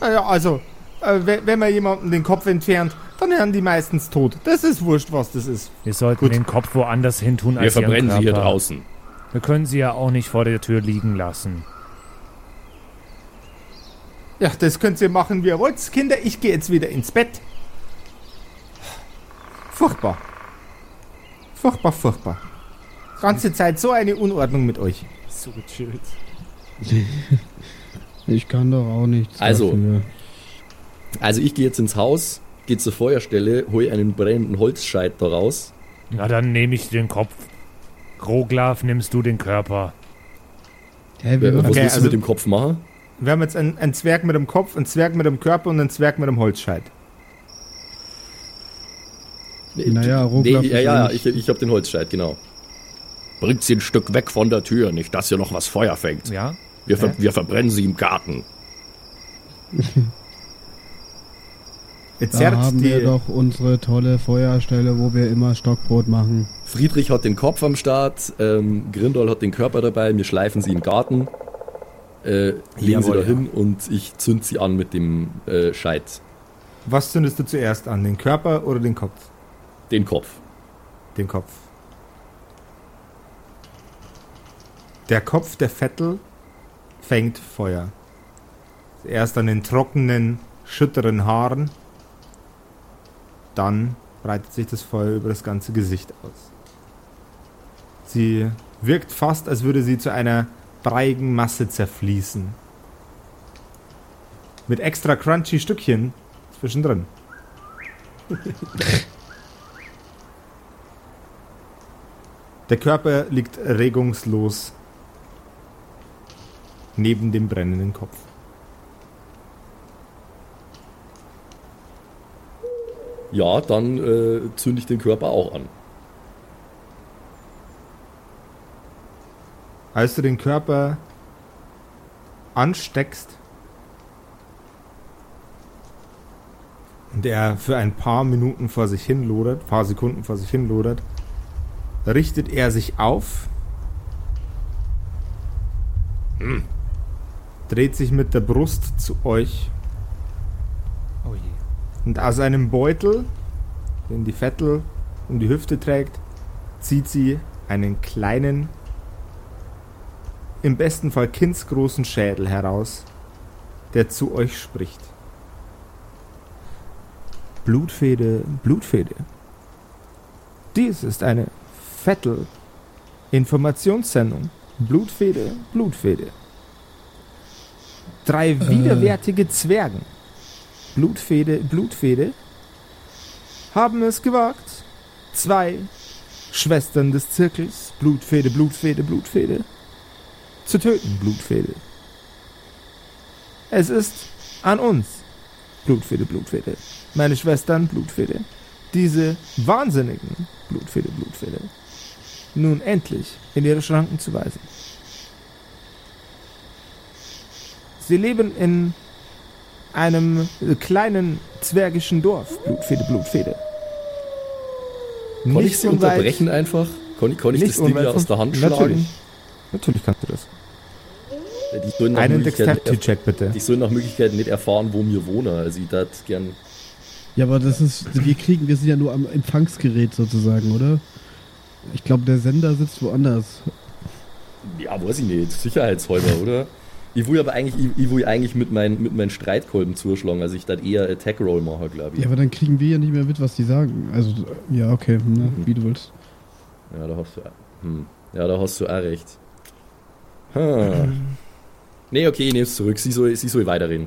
Naja, also, äh, we- wenn man jemanden den Kopf entfernt, dann werden die meistens tot. Das ist wurscht, was das ist. Wir sollten Gut. den Kopf woanders hin tun Wir als ihren verbrennen sie hier draußen. Wir können sie ja auch nicht vor der Tür liegen lassen. Ja, das könnt ihr machen, wie ihr wollt. Kinder, ich gehe jetzt wieder ins Bett. Furchtbar. Furchtbar, furchtbar. Ganze Zeit so eine Unordnung mit euch. So gechillt. Ich kann doch auch nichts. Also. Dafür. Also ich gehe jetzt ins Haus, gehe zur Feuerstelle, hole einen brennenden Holzscheit da raus. Na, dann nehme ich den Kopf. Groglav, nimmst du den Körper. Hä, wir Was Okay, willst du also- mit dem Kopf machen? Wir haben jetzt einen, einen Zwerg mit dem Kopf, einen Zwerg mit dem Körper und einen Zwerg mit dem Holzscheit. Naja, Nee, Roglaf ja, ja, ich, ich habe den Holzscheit, genau. Bringt sie ein Stück weg von der Tür, nicht dass hier noch was Feuer fängt. Ja? Wir, ver wir verbrennen sie im Garten. Jetzt Da haben wir doch unsere tolle Feuerstelle, wo wir immer Stockbrot machen. Friedrich hat den Kopf am Start, ähm, Grindol hat den Körper dabei, wir schleifen sie im Garten, äh, legen Jawohl, sie da ja. hin und ich zünd sie an mit dem äh, Scheit. Was zündest du zuerst an? Den Körper oder den Kopf? Den Kopf. Den Kopf. Der Kopf der Vettel fängt Feuer. Erst an den trockenen, schütteren Haaren. Dann breitet sich das Feuer über das ganze Gesicht aus. Sie wirkt fast, als würde sie zu einer breiigen Masse zerfließen. Mit extra crunchy Stückchen zwischendrin. Der Körper liegt regungslos neben dem brennenden Kopf. Ja, dann äh, zünde ich den Körper auch an. Als du den Körper ansteckst und er für ein paar Minuten vor sich hin lodert, paar Sekunden vor sich hin lodert, richtet er sich auf, hm. dreht sich mit der Brust zu euch Oh je. und aus einem Beutel, den die Vettel um die Hüfte trägt, zieht sie einen kleinen, im besten Fall kindsgroßen Schädel heraus, der zu euch spricht. Blutfede, Blutfede. Dies ist eine Vettel-Informationssendung. Blutfede, Blutfede. Drei widerwärtige Zwergen Blutfede, Blutfede, haben es gewagt. Zwei Schwestern des Zirkels, Blutfede, Blutfede, Blutfede, zu töten, Blutfede. Es ist an uns, Blutfede, Blutfede, meine Schwestern, Blutfede, diese wahnsinnigen Blutfede, Blutfede, nun endlich in ihre Schranken zu weisen. Sie leben in einem kleinen zwergischen Dorf. Blutfede, Blutfede. Konnte ich sie unweit- unterbrechen einfach? Konnte, konnte ich das Ding wieder aus der Hand Natürlich. schlagen? Natürlich kannst du das. Die Einen Möglichkeit, Dexterity-Check bitte. die sollen nach Möglichkeit nicht erfahren, wo wir wohnen. Also ich gern. Ja, aber das ist, wir kriegen, wir sind ja nur am Empfangsgerät sozusagen, oder? Ich glaube, der Sender sitzt woanders. Ja, weiß ich nicht. Sicherheitshalber, oder? Ich will aber eigentlich, ich, ich will eigentlich mit, mein, mit meinen Streitkolben zuschlagen, also ich das eher Attack Roll mache, glaube ich. Ja, aber dann kriegen wir ja nicht mehr mit, was die sagen. Also, ja, okay, ne, wie du willst. Ja, da hast du, hm. ja, da hast du auch recht. Hm. Nee, okay, ich nehme es zurück. Sie soll, sie soll weiterreden.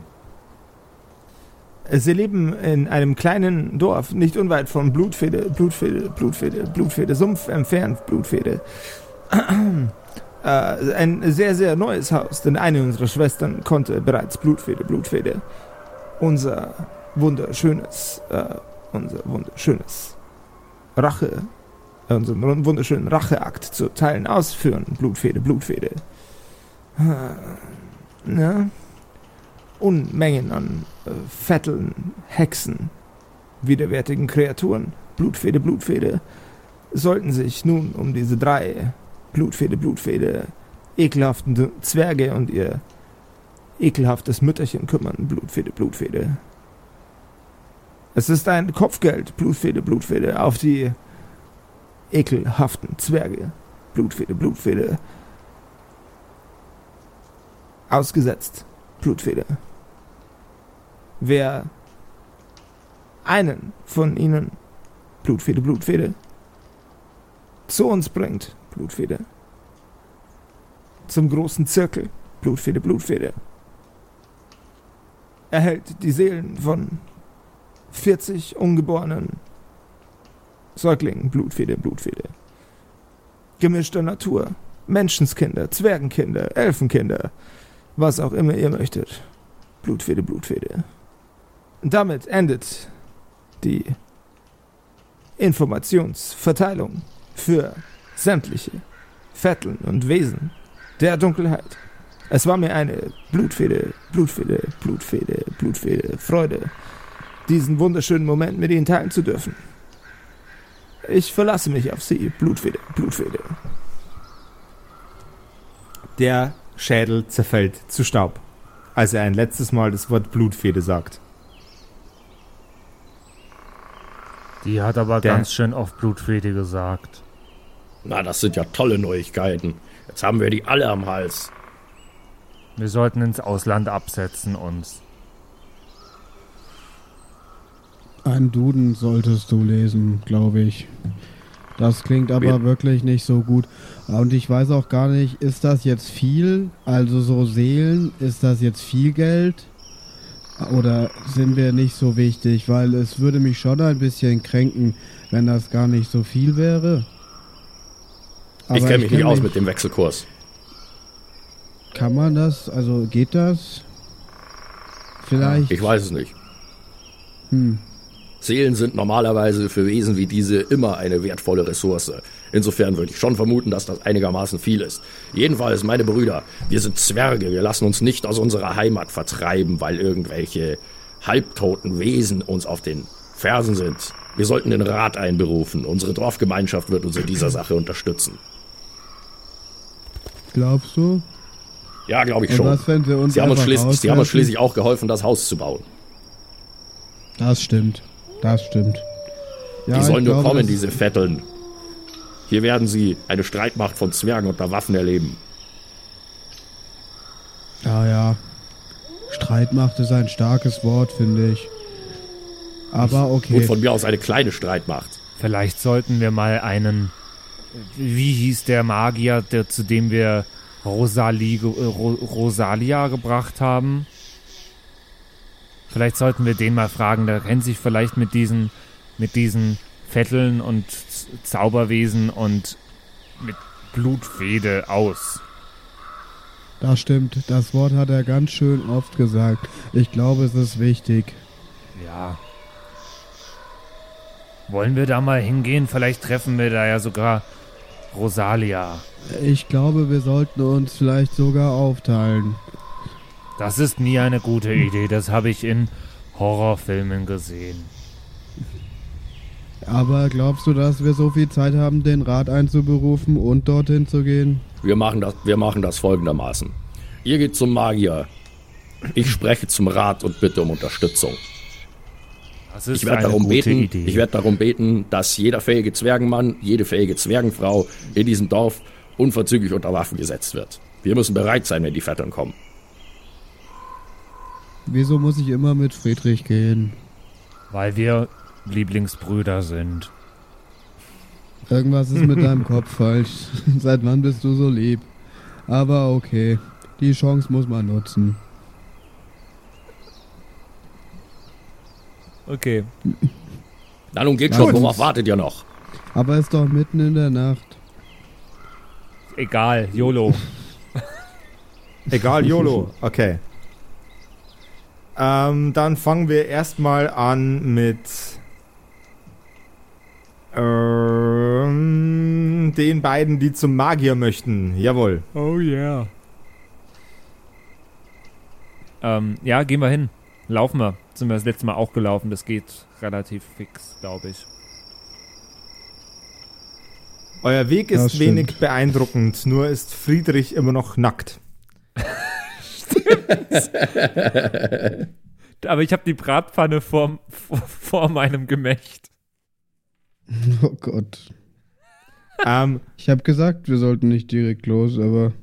Sie leben in einem kleinen Dorf, nicht unweit von Blutfede, Blutfede, Blutfede, Blutfede, Sumpf entfernt, Blutfede. äh, ein sehr, sehr neues Haus, denn eine unserer Schwestern konnte bereits Blutfede, Blutfede. Unser wunderschönes, äh, unser wunderschönes Rache, unseren wunderschönen Racheakt zu Teilen ausführen. Blutfede, Blutfede. Äh, Ja. Unmengen an äh, Vetteln, Hexen, widerwärtigen Kreaturen, Blutfede, Blutfede, sollten sich nun um diese drei Blutfede, Blutfede, ekelhaften Zwerge und ihr ekelhaftes Mütterchen kümmern, Blutfede, Blutfede. Es ist ein Kopfgeld, Blutfede, Blutfede, auf die ekelhaften Zwerge, Blutfede, Blutfede, ausgesetzt, Blutfede. Wer einen von ihnen, Blutfede, Blutfede, zu uns bringt, Blutfede, zum großen Zirkel, Blutfede, Blutfede, erhält die Seelen von 40 ungeborenen Säuglingen, Blutfede, Blutfede. Gemischter Natur, Menschenskinder, Zwergenkinder, Elfenkinder, was auch immer ihr möchtet. Blutfede, Blutfede. Damit endet die Informationsverteilung für sämtliche Vetteln und Wesen der Dunkelheit. Es war mir eine Blutfede, Blutfede, Blutfede, Blutfede, Freude, diesen wunderschönen Moment mit Ihnen teilen zu dürfen. Ich verlasse mich auf Sie, Blutfede, Blutfede. Der Schädel zerfällt zu Staub, als er ein letztes Mal das Wort Blutfede sagt. Die hat aber Der- ganz schön oft Blutfede gesagt. Na, das sind ja tolle Neuigkeiten. Jetzt haben wir die alle am Hals. Wir sollten ins Ausland absetzen uns. Einen Duden solltest du lesen, glaube ich. Das klingt aber Wir- wirklich nicht so gut. Und ich weiß auch gar nicht, ist das jetzt viel? Also so Seelen, ist das jetzt viel Geld? Oder sind wir nicht so wichtig? Weil es würde mich schon ein bisschen kränken, wenn das gar nicht so viel wäre. ich Aber kenne mich kenn nicht aus mit dem Wechselkurs. Kann man das? Also geht das? Vielleicht. Ich weiß es nicht. Hm. Seelen sind normalerweise für Wesen wie diese immer eine wertvolle Ressource. Insofern würde ich schon vermuten, dass das einigermaßen viel ist. Jedenfalls, meine Brüder, wir sind Zwerge, wir lassen uns nicht aus unserer Heimat vertreiben, weil irgendwelche halbtoten Wesen uns auf den Fersen sind. Wir sollten den Rat einberufen. Unsere Dorfgemeinschaft wird uns in dieser Sache unterstützen. Glaubst du? Ja, glaube ich Und schon. was, wenn wir uns Sie haben, uns Sie haben uns schließlich auch geholfen, das Haus zu bauen. Das stimmt. Das stimmt. Ja, Die sollen nur glaube, kommen, diese Vetteln. Hier werden sie eine Streitmacht von Zwergen unter Waffen erleben. Ja, ja. Streitmacht ist ein starkes Wort, finde ich. Aber Und okay. von mir aus eine kleine Streitmacht. Vielleicht sollten wir mal einen. Wie hieß der Magier, der, zu dem wir Rosalie, Rosalia gebracht haben? Vielleicht sollten wir den mal fragen. Der kennt sich vielleicht mit diesen, mit diesen Vetteln und Zauberwesen und mit Blutfede aus. Das stimmt. Das Wort hat er ganz schön oft gesagt. Ich glaube, es ist wichtig. Ja. Wollen wir da mal hingehen? Vielleicht treffen wir da ja sogar Rosalia. Ich glaube, wir sollten uns vielleicht sogar aufteilen. Das ist nie eine gute Idee. Das habe ich in Horrorfilmen gesehen. Aber glaubst du, dass wir so viel Zeit haben, den Rat einzuberufen und dorthin zu gehen? Wir machen das, wir machen das folgendermaßen. Ihr geht zum Magier. Ich spreche zum Rat und bitte um Unterstützung. Das ist Ich werde eine darum gute beten, Idee. ich werde darum beten, dass jeder fähige Zwergenmann, jede fähige Zwergenfrau in diesem Dorf unverzüglich unter Waffen gesetzt wird. Wir müssen bereit sein, wenn die Vettern kommen. Wieso muss ich immer mit Friedrich gehen? Weil wir Lieblingsbrüder sind. Irgendwas ist mit deinem Kopf falsch. Seit wann bist du so lieb? Aber okay. Die Chance muss man nutzen. Okay. Na nun geht schon, worauf wartet ihr noch? Aber es ist doch mitten in der Nacht. Egal, YOLO. Egal, YOLO. Okay. Ähm, dann fangen wir erstmal an mit ähm, den beiden, die zum Magier möchten. Jawohl. Oh yeah. Ähm, ja, gehen wir hin. Laufen wir. Sind wir das letzte Mal auch gelaufen. Das geht relativ fix, glaube ich. Euer Weg ist wenig beeindruckend, nur ist Friedrich immer noch nackt. Aber ich habe die Bratpfanne vor, vor, vor meinem Gemächt. Oh Gott. ähm, Ich habe gesagt, wir sollten nicht direkt los, aber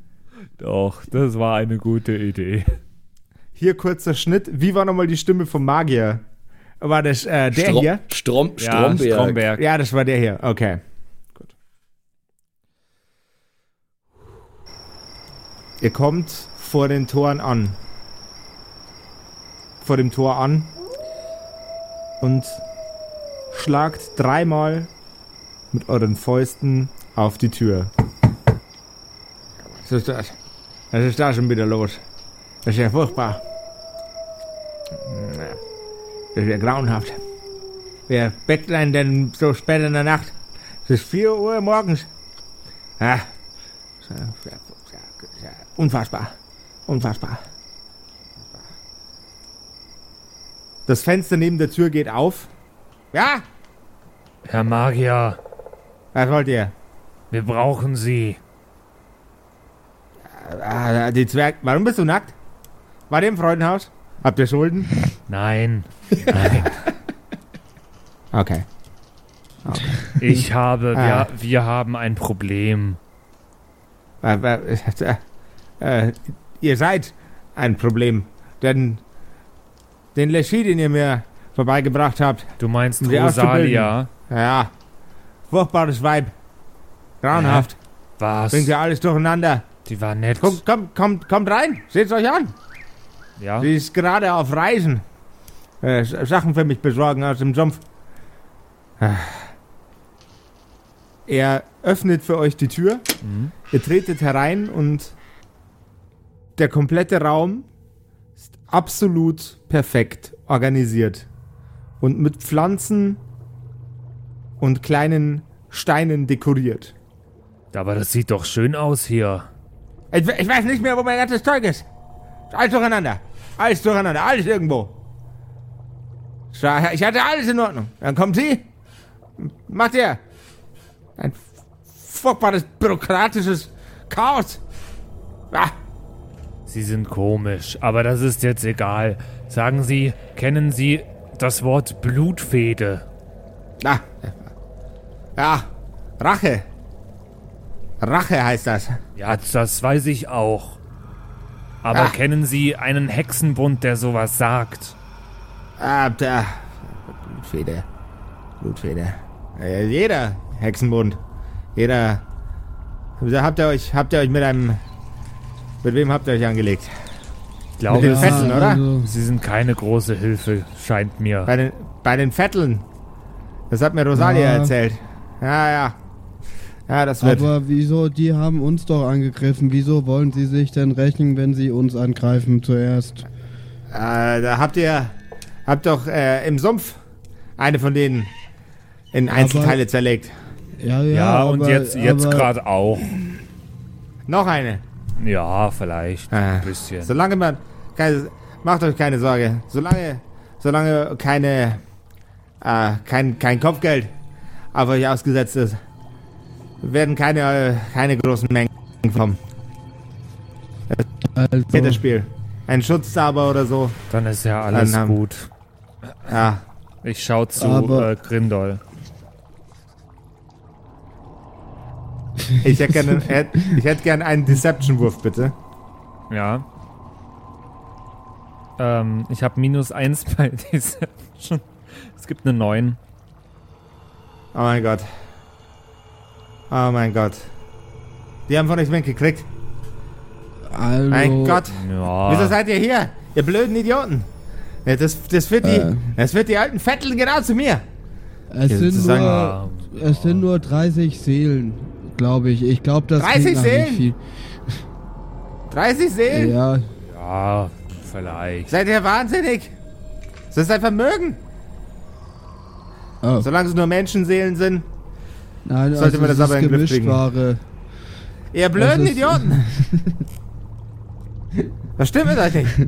Doch, das war eine gute Idee. hier kurzer Schnitt. Wie war nochmal die Stimme vom Magier? War das äh, der Strom, hier? Strom, Ja, Stromberg. Stromberg. Ja, das war der hier. Okay. Gut. Ihr kommt vor den Toren an. Vor dem Tor an. Und schlagt dreimal mit euren Fäusten auf die Tür. Was ist das? Was ist da schon wieder los? Das ist ja furchtbar. Das ist ja grauenhaft. Wer einen denn so spät in der Nacht? Es ist 4 Uhr morgens. Ja. Unfassbar. Unfassbar. Das Fenster neben der Tür geht auf. Ja, Herr Magier, was wollt ihr? wir brauchen Sie. Ah, die Zwerg. Warum bist du nackt? War ihr im Freudenhaus? Habt ihr Schulden? Nein, nein. Okay. Ich habe, Ah. wir, wir haben ein Problem. Äh, äh, äh, ihr seid ein Problem, denn den Leschi, den ihr mir vorbeigebracht habt, Du meinst Um Rosalia? ja, furchtbares Weib, grauenhaft, Was? bringt ja alles durcheinander. Die war nett. Kommt, kommt, kommt, kommt rein, seht's euch an. Ja. Sie ist gerade auf Reisen. Äh, Sachen für mich besorgen aus dem Sumpf. Ah. Er öffnet für euch die Tür. Mhm. Ihr tretet herein und der komplette Raum ist absolut perfekt organisiert. Und mit Pflanzen und kleinen Steinen dekoriert. Aber das sieht doch schön aus hier. Ich, ich weiß nicht mehr, wo mein ganzes Zeug ist. Alles durcheinander. Alles durcheinander. Alles irgendwo. Ich hatte alles in Ordnung. Dann kommt sie. Macht ihr. Ein furchtbares bürokratisches Chaos. Ah, Sie sind komisch, aber das ist jetzt egal. Sagen Sie, kennen Sie das Wort Blutfede? ah. Ja, Rache. Rache heißt das. Ja, das weiß ich auch. Aber Ah. kennen Sie einen Hexenbund, der sowas sagt? Ah, da. Blutfede. Blutfede. Äh, jeder Hexenbund. Jeder. Habt ihr euch, habt ihr euch mit einem. Mit wem habt ihr euch angelegt? Ich glaube, den Sie, Fesseln, oder? Also, Sie sind keine große Hilfe, scheint mir. Bei den, bei den Vetteln. Das hat mir Rosalia Ja. erzählt. Ja, ja. Ja, das wird. aber wieso, die haben uns doch angegriffen. Wieso wollen sie sich denn rächen, wenn sie uns angreifen zuerst? Äh, da habt ihr. Habt doch äh, im Sumpf eine von denen in Einzelteile zerlegt. Ja, ja, Ja, und aber, jetzt, jetzt aber- gerade auch. Noch eine. Ja, vielleicht. Ah. Ein bisschen. Solange man. Keine, macht euch keine Sorge. Solange. Solange keine. Äh, kein, kein Kopfgeld auf euch ausgesetzt ist, werden keine, äh, keine großen Mengen kommen. Also, das Spiel. Ein Schutzzauber oder so. Dann ist ja alles Dann haben- gut. Ja. Ich schau zu Aber- äh, Grindol. Ich hätte gerne ich hätt gern einen Deception-Wurf, bitte. Ja. Ähm, ich habe minus eins bei Deception. Es gibt eine 9. Oh mein Gott. Oh mein Gott. Die haben von euch mitgekriegt. also, Mein Gott. Ja. Wieso seid ihr hier? Ihr blöden Idioten. Ja, das, das führt die, Äh. das führt die alten Vetteln genau zu mir. Es sind, nur, es sind nur 30 Seelen, glaube ich. Ich glaube, das 30 klingt nach nicht Seelen? viel. 30 Seelen? Ja, ja, vielleicht. Seid ihr wahnsinnig? Das ist ein Vermögen. oh, Solange es nur Menschenseelen sind. nein, sollte man es das aber ist in den Griff kriegen. Ihr blöden Idioten. Was stimmt mit euch nicht?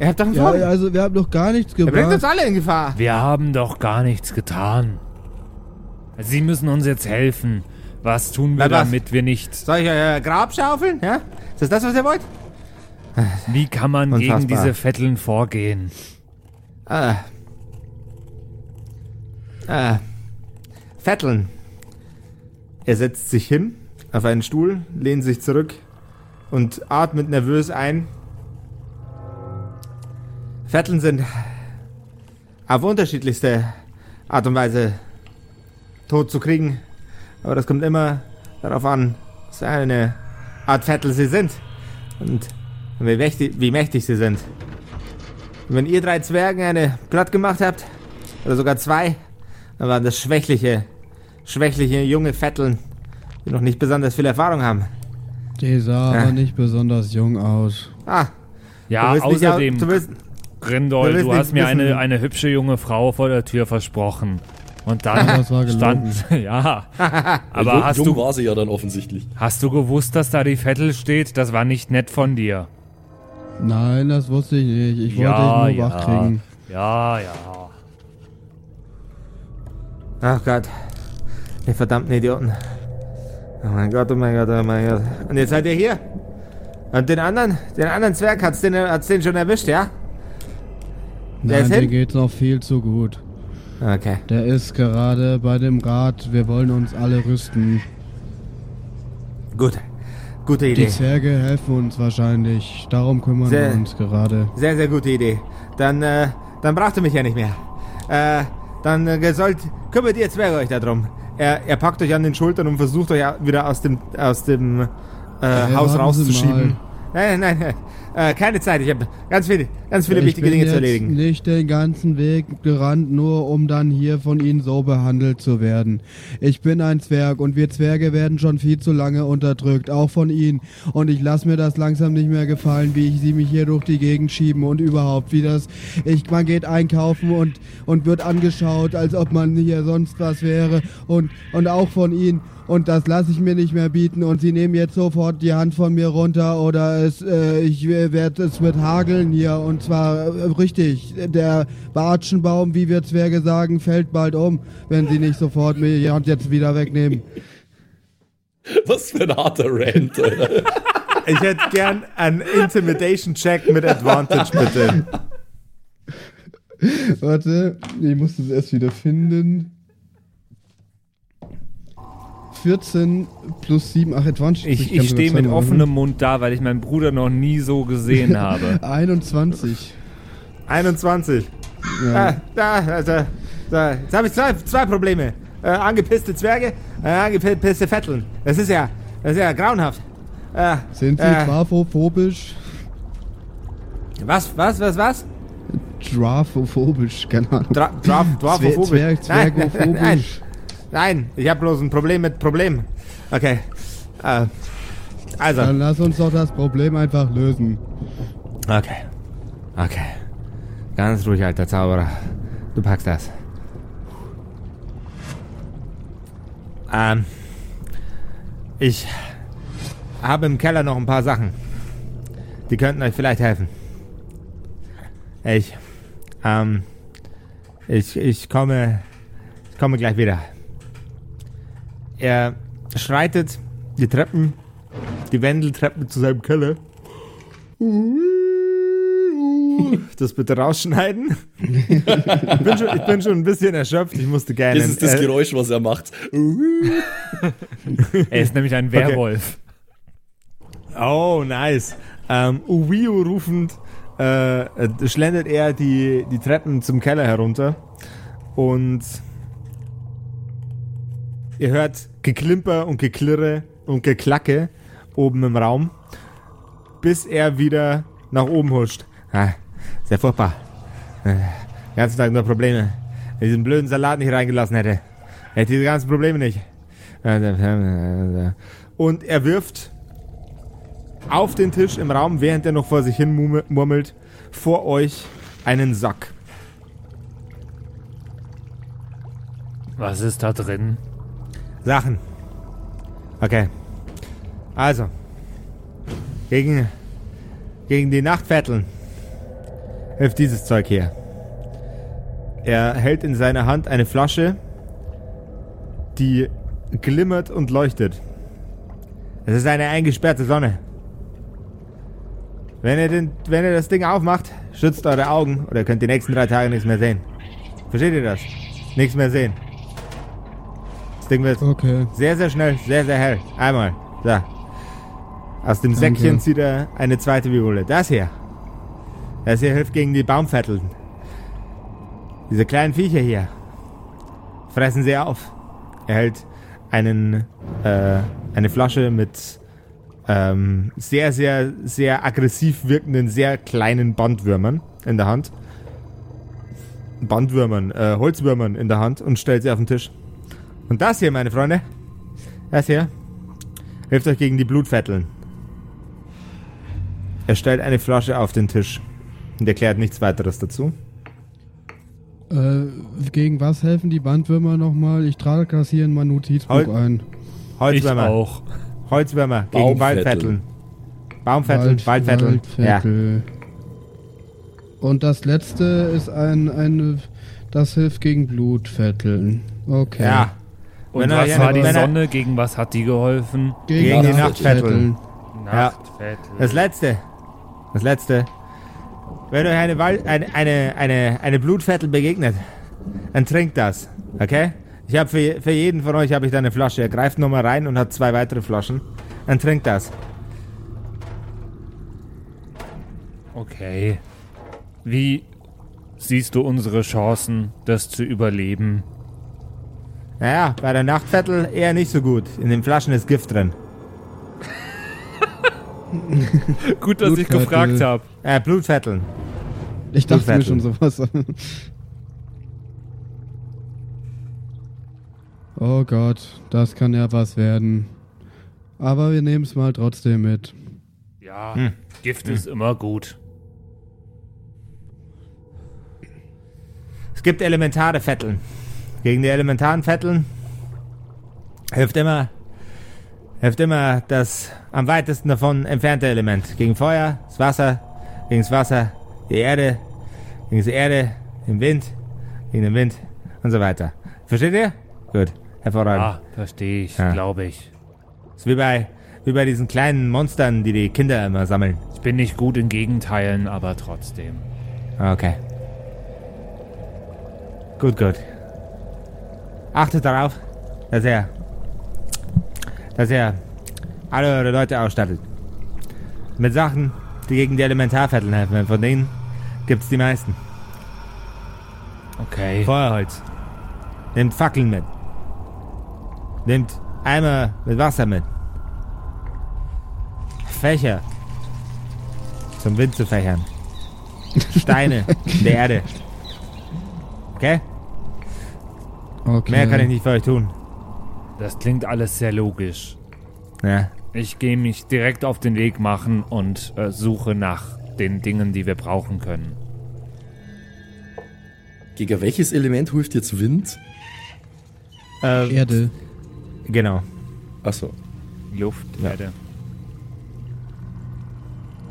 Ihr habt doch einen Ja, also wir haben doch gar nichts Ihr bringt uns alle in Gefahr. Wir haben doch gar nichts getan. Sie müssen uns jetzt helfen. Was tun wir, Na, was? damit wir nicht. Soll ich euer Grab schaufeln? Ja? Ist das das, was ihr wollt? Wie kann man gegen Unfassbar. diese Vetteln vorgehen? Ah. Ah. Vetteln. Er setzt sich hin auf einen Stuhl, lehnt sich zurück und atmet nervös ein. Vetteln sind auf unterschiedlichste Art und Weise tot zu kriegen. Aber das kommt immer darauf an, was für eine Art Vettel sie sind. Und wie mächtig, wie mächtig sie sind. Und wenn ihr drei Zwergen eine platt gemacht habt, oder sogar zwei, dann waren das schwächliche, schwächliche junge Vetteln, die noch nicht besonders viel Erfahrung haben. Die sah Ja. aber nicht besonders jung aus. Ah, Ja, nicht, außerdem, au- du willst, Grindol, du du nicht hast mir wissen- eine, eine hübsche junge Frau vor der Tür versprochen. Und dann Das war gelogen. stand. Ja. Aber jung, hast jung du, war sie ja dann offensichtlich. hast du gewusst, dass da die Vettel steht? Das war nicht nett von dir. Nein, das wusste ich nicht. Ich wollte ja, dich nur ja. wach kriegen. Ja, ja. ach Gott, die verdammten Idioten. Oh mein Gott, oh mein Gott, oh mein Gott. Und jetzt seid ihr hier. Und den anderen, den anderen Zwerg hat's den, hat's den schon erwischt, ja? Der Nein, hin? geht's noch viel zu gut. Okay. Der ist gerade bei dem Rat. Wir wollen uns alle rüsten. Gut. Gute Die Idee. Zwerge helfen uns wahrscheinlich. Darum kümmern Sehr- wir uns gerade. Sehr, sehr gute Idee. Dann, äh, dann braucht ihr mich ja nicht mehr. Äh, dann äh, sollt, kümmert ihr Zwerge euch darum. Er, er packt euch an den Schultern und versucht euch wieder aus dem, aus dem äh, Haus rauszuschieben. Nein, nein, nein. Äh, keine Zeit. Ich habe ganz viele, ganz viele ich wichtige Dinge zu erledigen. nicht den ganzen Weg gerannt, nur um dann hier von Ihnen so behandelt zu werden. Ich bin ein Zwerg und wir Zwerge werden schon viel zu lange unterdrückt, auch von Ihnen. Und ich lasse mir das langsam nicht mehr gefallen, wie ich Sie mich hier durch die Gegend schieben und überhaupt, wie das. Ich, man geht einkaufen und, und wird angeschaut, als ob man hier sonst was wäre. Und, und auch von Ihnen. Und das lasse ich mir nicht mehr bieten. Und sie nehmen jetzt sofort die Hand von mir runter oder es, äh, ich werde es mit hageln hier. Und zwar äh, richtig. Der Watschenbaum, wie wir Zwerge sagen, fällt bald um, wenn sie nicht sofort mir die Hand jetzt wieder wegnehmen. Was für ein harter Rant, Alter. Ich hätte gern einen Intimidation-Check mit Advantage, bitte. Warte, ich muss das erst wieder finden. 14 plus 7, ach, Advantage. Ich, ich stehe mit offenem Mund da, weil ich meinen Bruder noch nie so gesehen habe. machen. 21. 21. Ja. Ah, da, also, da. Jetzt habe ich zwei, zwei Probleme. Äh, angepisste Zwerge, äh, angepisste Vetteln. Das ist ja, das ist ja grauenhaft. Äh, Sind sie äh, trafophobisch? was, was, was, was? Drafophobisch, keine Ahnung. Dra Draf Dwarfophobisch. Zwerg, Nein, Zwergophobisch. nein, nein, ich habe bloß ein Problem mit Problem. Okay. Äh, also, Dann lass uns doch das Problem einfach lösen. okay. Okay. Ganz ruhig, alter Zauberer. Du packst das. Ähm, ich habe im Keller noch ein paar Sachen. Die könnten euch vielleicht helfen. Ich, ähm, ich, ich komme, ich komme gleich wieder. Er schreitet die Treppen, die Wendeltreppen zu seinem Keller. Das bitte rausschneiden. Ich bin schon, ich bin schon ein bisschen erschöpft. Ich musste gerne. Das ist das äh, Geräusch, was er macht. Er ist nämlich ein Werwolf. Oh, nice. Ähm, Uwiu rufend äh, schlendert er die, die Treppen zum Keller herunter und ihr hört Geklimper und Geklirre und Geklacke oben im Raum, bis er wieder nach oben huscht. Ah, sehr furchtbar. Äh, Den ganzen Tag nur Probleme. Wenn ich diesen blöden Salat nicht reingelassen hätte, hätte ich diese ganzen Probleme nicht. Und er wirft auf den Tisch im Raum, während er noch vor sich hin murmel- murmelt, vor euch einen Sack. Was ist da drin? Sachen. Okay. Also. Gegen, gegen die Nachtvetteln hilft dieses Zeug hier. Er hält in seiner Hand eine Flasche, die glimmert und leuchtet. Es ist eine eingesperrte Sonne. Wenn ihr, den, wenn ihr das Ding aufmacht, schützt eure Augen oder könnt die nächsten drei Tage nichts mehr sehen. Versteht ihr das? Nichts mehr sehen. Ding wird Okay. sehr, sehr schnell, sehr, sehr hell. Einmal. So. Aus dem Danke. Säckchen zieht er eine zweite Viole. Das hier. Das hier hilft gegen die Baumvetteln. Diese kleinen Viecher hier. Fressen sie auf. Er hält einen, äh, eine Flasche mit ähm, sehr, sehr, sehr aggressiv wirkenden, sehr kleinen Bandwürmern in der Hand. Bandwürmern, äh, Holzwürmern in der Hand und stellt sie auf den Tisch. Und das hier, meine Freunde, das hier, hilft euch gegen die Blutvetteln. Er stellt eine Flasche auf den Tisch und erklärt nichts weiteres dazu. Äh, gegen was helfen die Bandwürmer nochmal? Ich trage das hier in mein Notizbuch Halt. ein. Ich Holzwürmer, auch. Holzwürmer gegen Baumvetteln. Waldvetteln. Baumvetteln, Wald- Waldvetteln. Ja. Und das letzte ist ein, ein das hilft gegen Blutvetteln. Okay. ja. Und Wenn er- was ja, war die wenn er- Sonne? Gegen was hat die geholfen? Gegen die Nachtvetteln. Ja. Nachtvettel. Das letzte. Das letzte. Wenn euch eine, Wald, eine, eine, eine, eine Blutvettel begegnet, Dann trinkt das, okay? Ich habe für, für jeden von euch habe ich da eine Flasche. Er greift nochmal rein und hat zwei weitere Flaschen. Dann trinkt das. Okay. Wie siehst du unsere Chancen, das zu überleben? Naja, bei der Nachtviertel eher nicht so gut. In den Flaschen ist Gift drin. Gut, dass ich gefragt habe. Äh, Blutvierteln. Ich dachte mir Blutzettel. schon sowas. Oh Gott, das kann ja was werden. Aber wir nehmen es mal trotzdem mit. Ja, Hm. Gift ist immer gut. Es gibt elementare Vetteln. Gegen die elementaren Vetteln hilft immer, hilft immer das am weitesten davon entfernte Element. Gegen Feuer, das Wasser, gegen das Wasser, die Erde, gegen die Erde, den Wind, gegen den Wind und so weiter. Versteht ihr? Gut, hervorragend. Ah, verstehe ich, Ja. glaube ich. ist wie bei, wie bei diesen kleinen Monstern, die die Kinder immer sammeln. Ich bin nicht gut in Gegenteilen, aber trotzdem. Okay. Gut, gut. Achtet darauf, dass er, dass er alle eure Leute ausstattet. Mit Sachen, die gegen die Elementarvetteln helfen. Und Von denen gibt's die meisten. Okay. Feuerholz. Nehmt Fackeln mit. Nehmt Eimer mit Wasser mit. Fächer. Zum Wind zu fächern. Steine in der Erde. Okay? Okay. Mehr kann ich nicht für euch tun. Das klingt alles sehr logisch. Ja. Ich gehe mich direkt auf den Weg machen und äh, suche nach den Dingen, die wir brauchen können. Gegen welches Element hilft jetzt Wind? Äh, Erde. genau. Achso. Luft, Ja. Erde.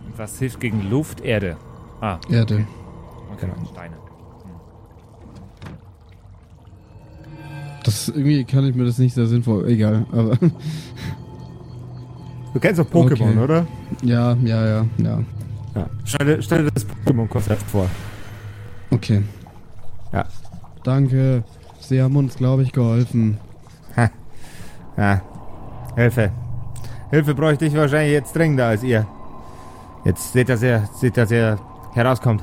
Und was hilft gegen Luft? Erde. Ah, Erde. okay. Genau. Steine. Das irgendwie kann ich mir das nicht sehr sinnvoll. Egal. Aber Du kennst doch Pokémon, Okay. oder? ja, ja, ja, ja. Ja. Stell dir, stell dir das Pokémon-Konzept vor. Okay. Ja. Danke. Sie haben uns, glaube ich, geholfen. Ja. Hilfe. Hilfe bräuchte ich wahrscheinlich jetzt dringender als ihr. Jetzt seht, dass ihr, seht, dass ihr herauskommt.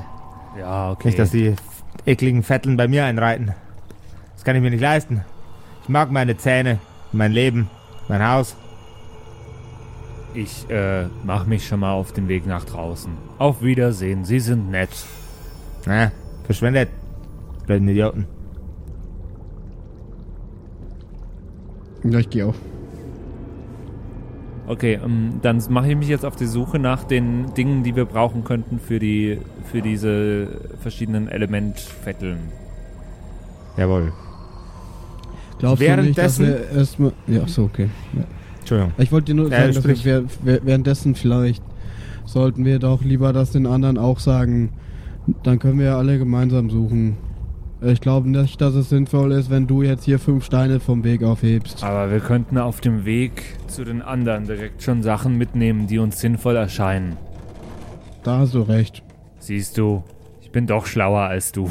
Ja, okay. Nicht, dass die ekligen Vetteln bei mir einreiten. Das kann ich mir nicht leisten. Ich mag meine Zähne, mein Leben, mein Haus. Ich äh, mache mich schon mal auf den Weg nach draußen. Auf Wiedersehen, Sie sind nett. Na, verschwendet. Blöden Idioten. Ja, ich gehe auch. Okay, ähm, dann mache ich mich jetzt auf die Suche nach den Dingen, die wir brauchen könnten für die für diese verschiedenen Elementvetteln. Jawohl. Glaubst du nicht, dass Währenddessen- wir erstmal... Ja, so, okay. Ja. Entschuldigung. Ich wollte dir nur Ja, sagen, dass sprich. wir währ- währenddessen vielleicht sollten wir doch lieber das den anderen auch sagen. Dann können wir alle gemeinsam suchen. Ich glaube nicht, dass es sinnvoll ist, wenn du jetzt hier fünf Steine vom Weg aufhebst. Aber wir könnten auf dem Weg zu den anderen direkt schon Sachen mitnehmen, die uns sinnvoll erscheinen. Da hast du recht. Siehst du, ich bin doch schlauer als du.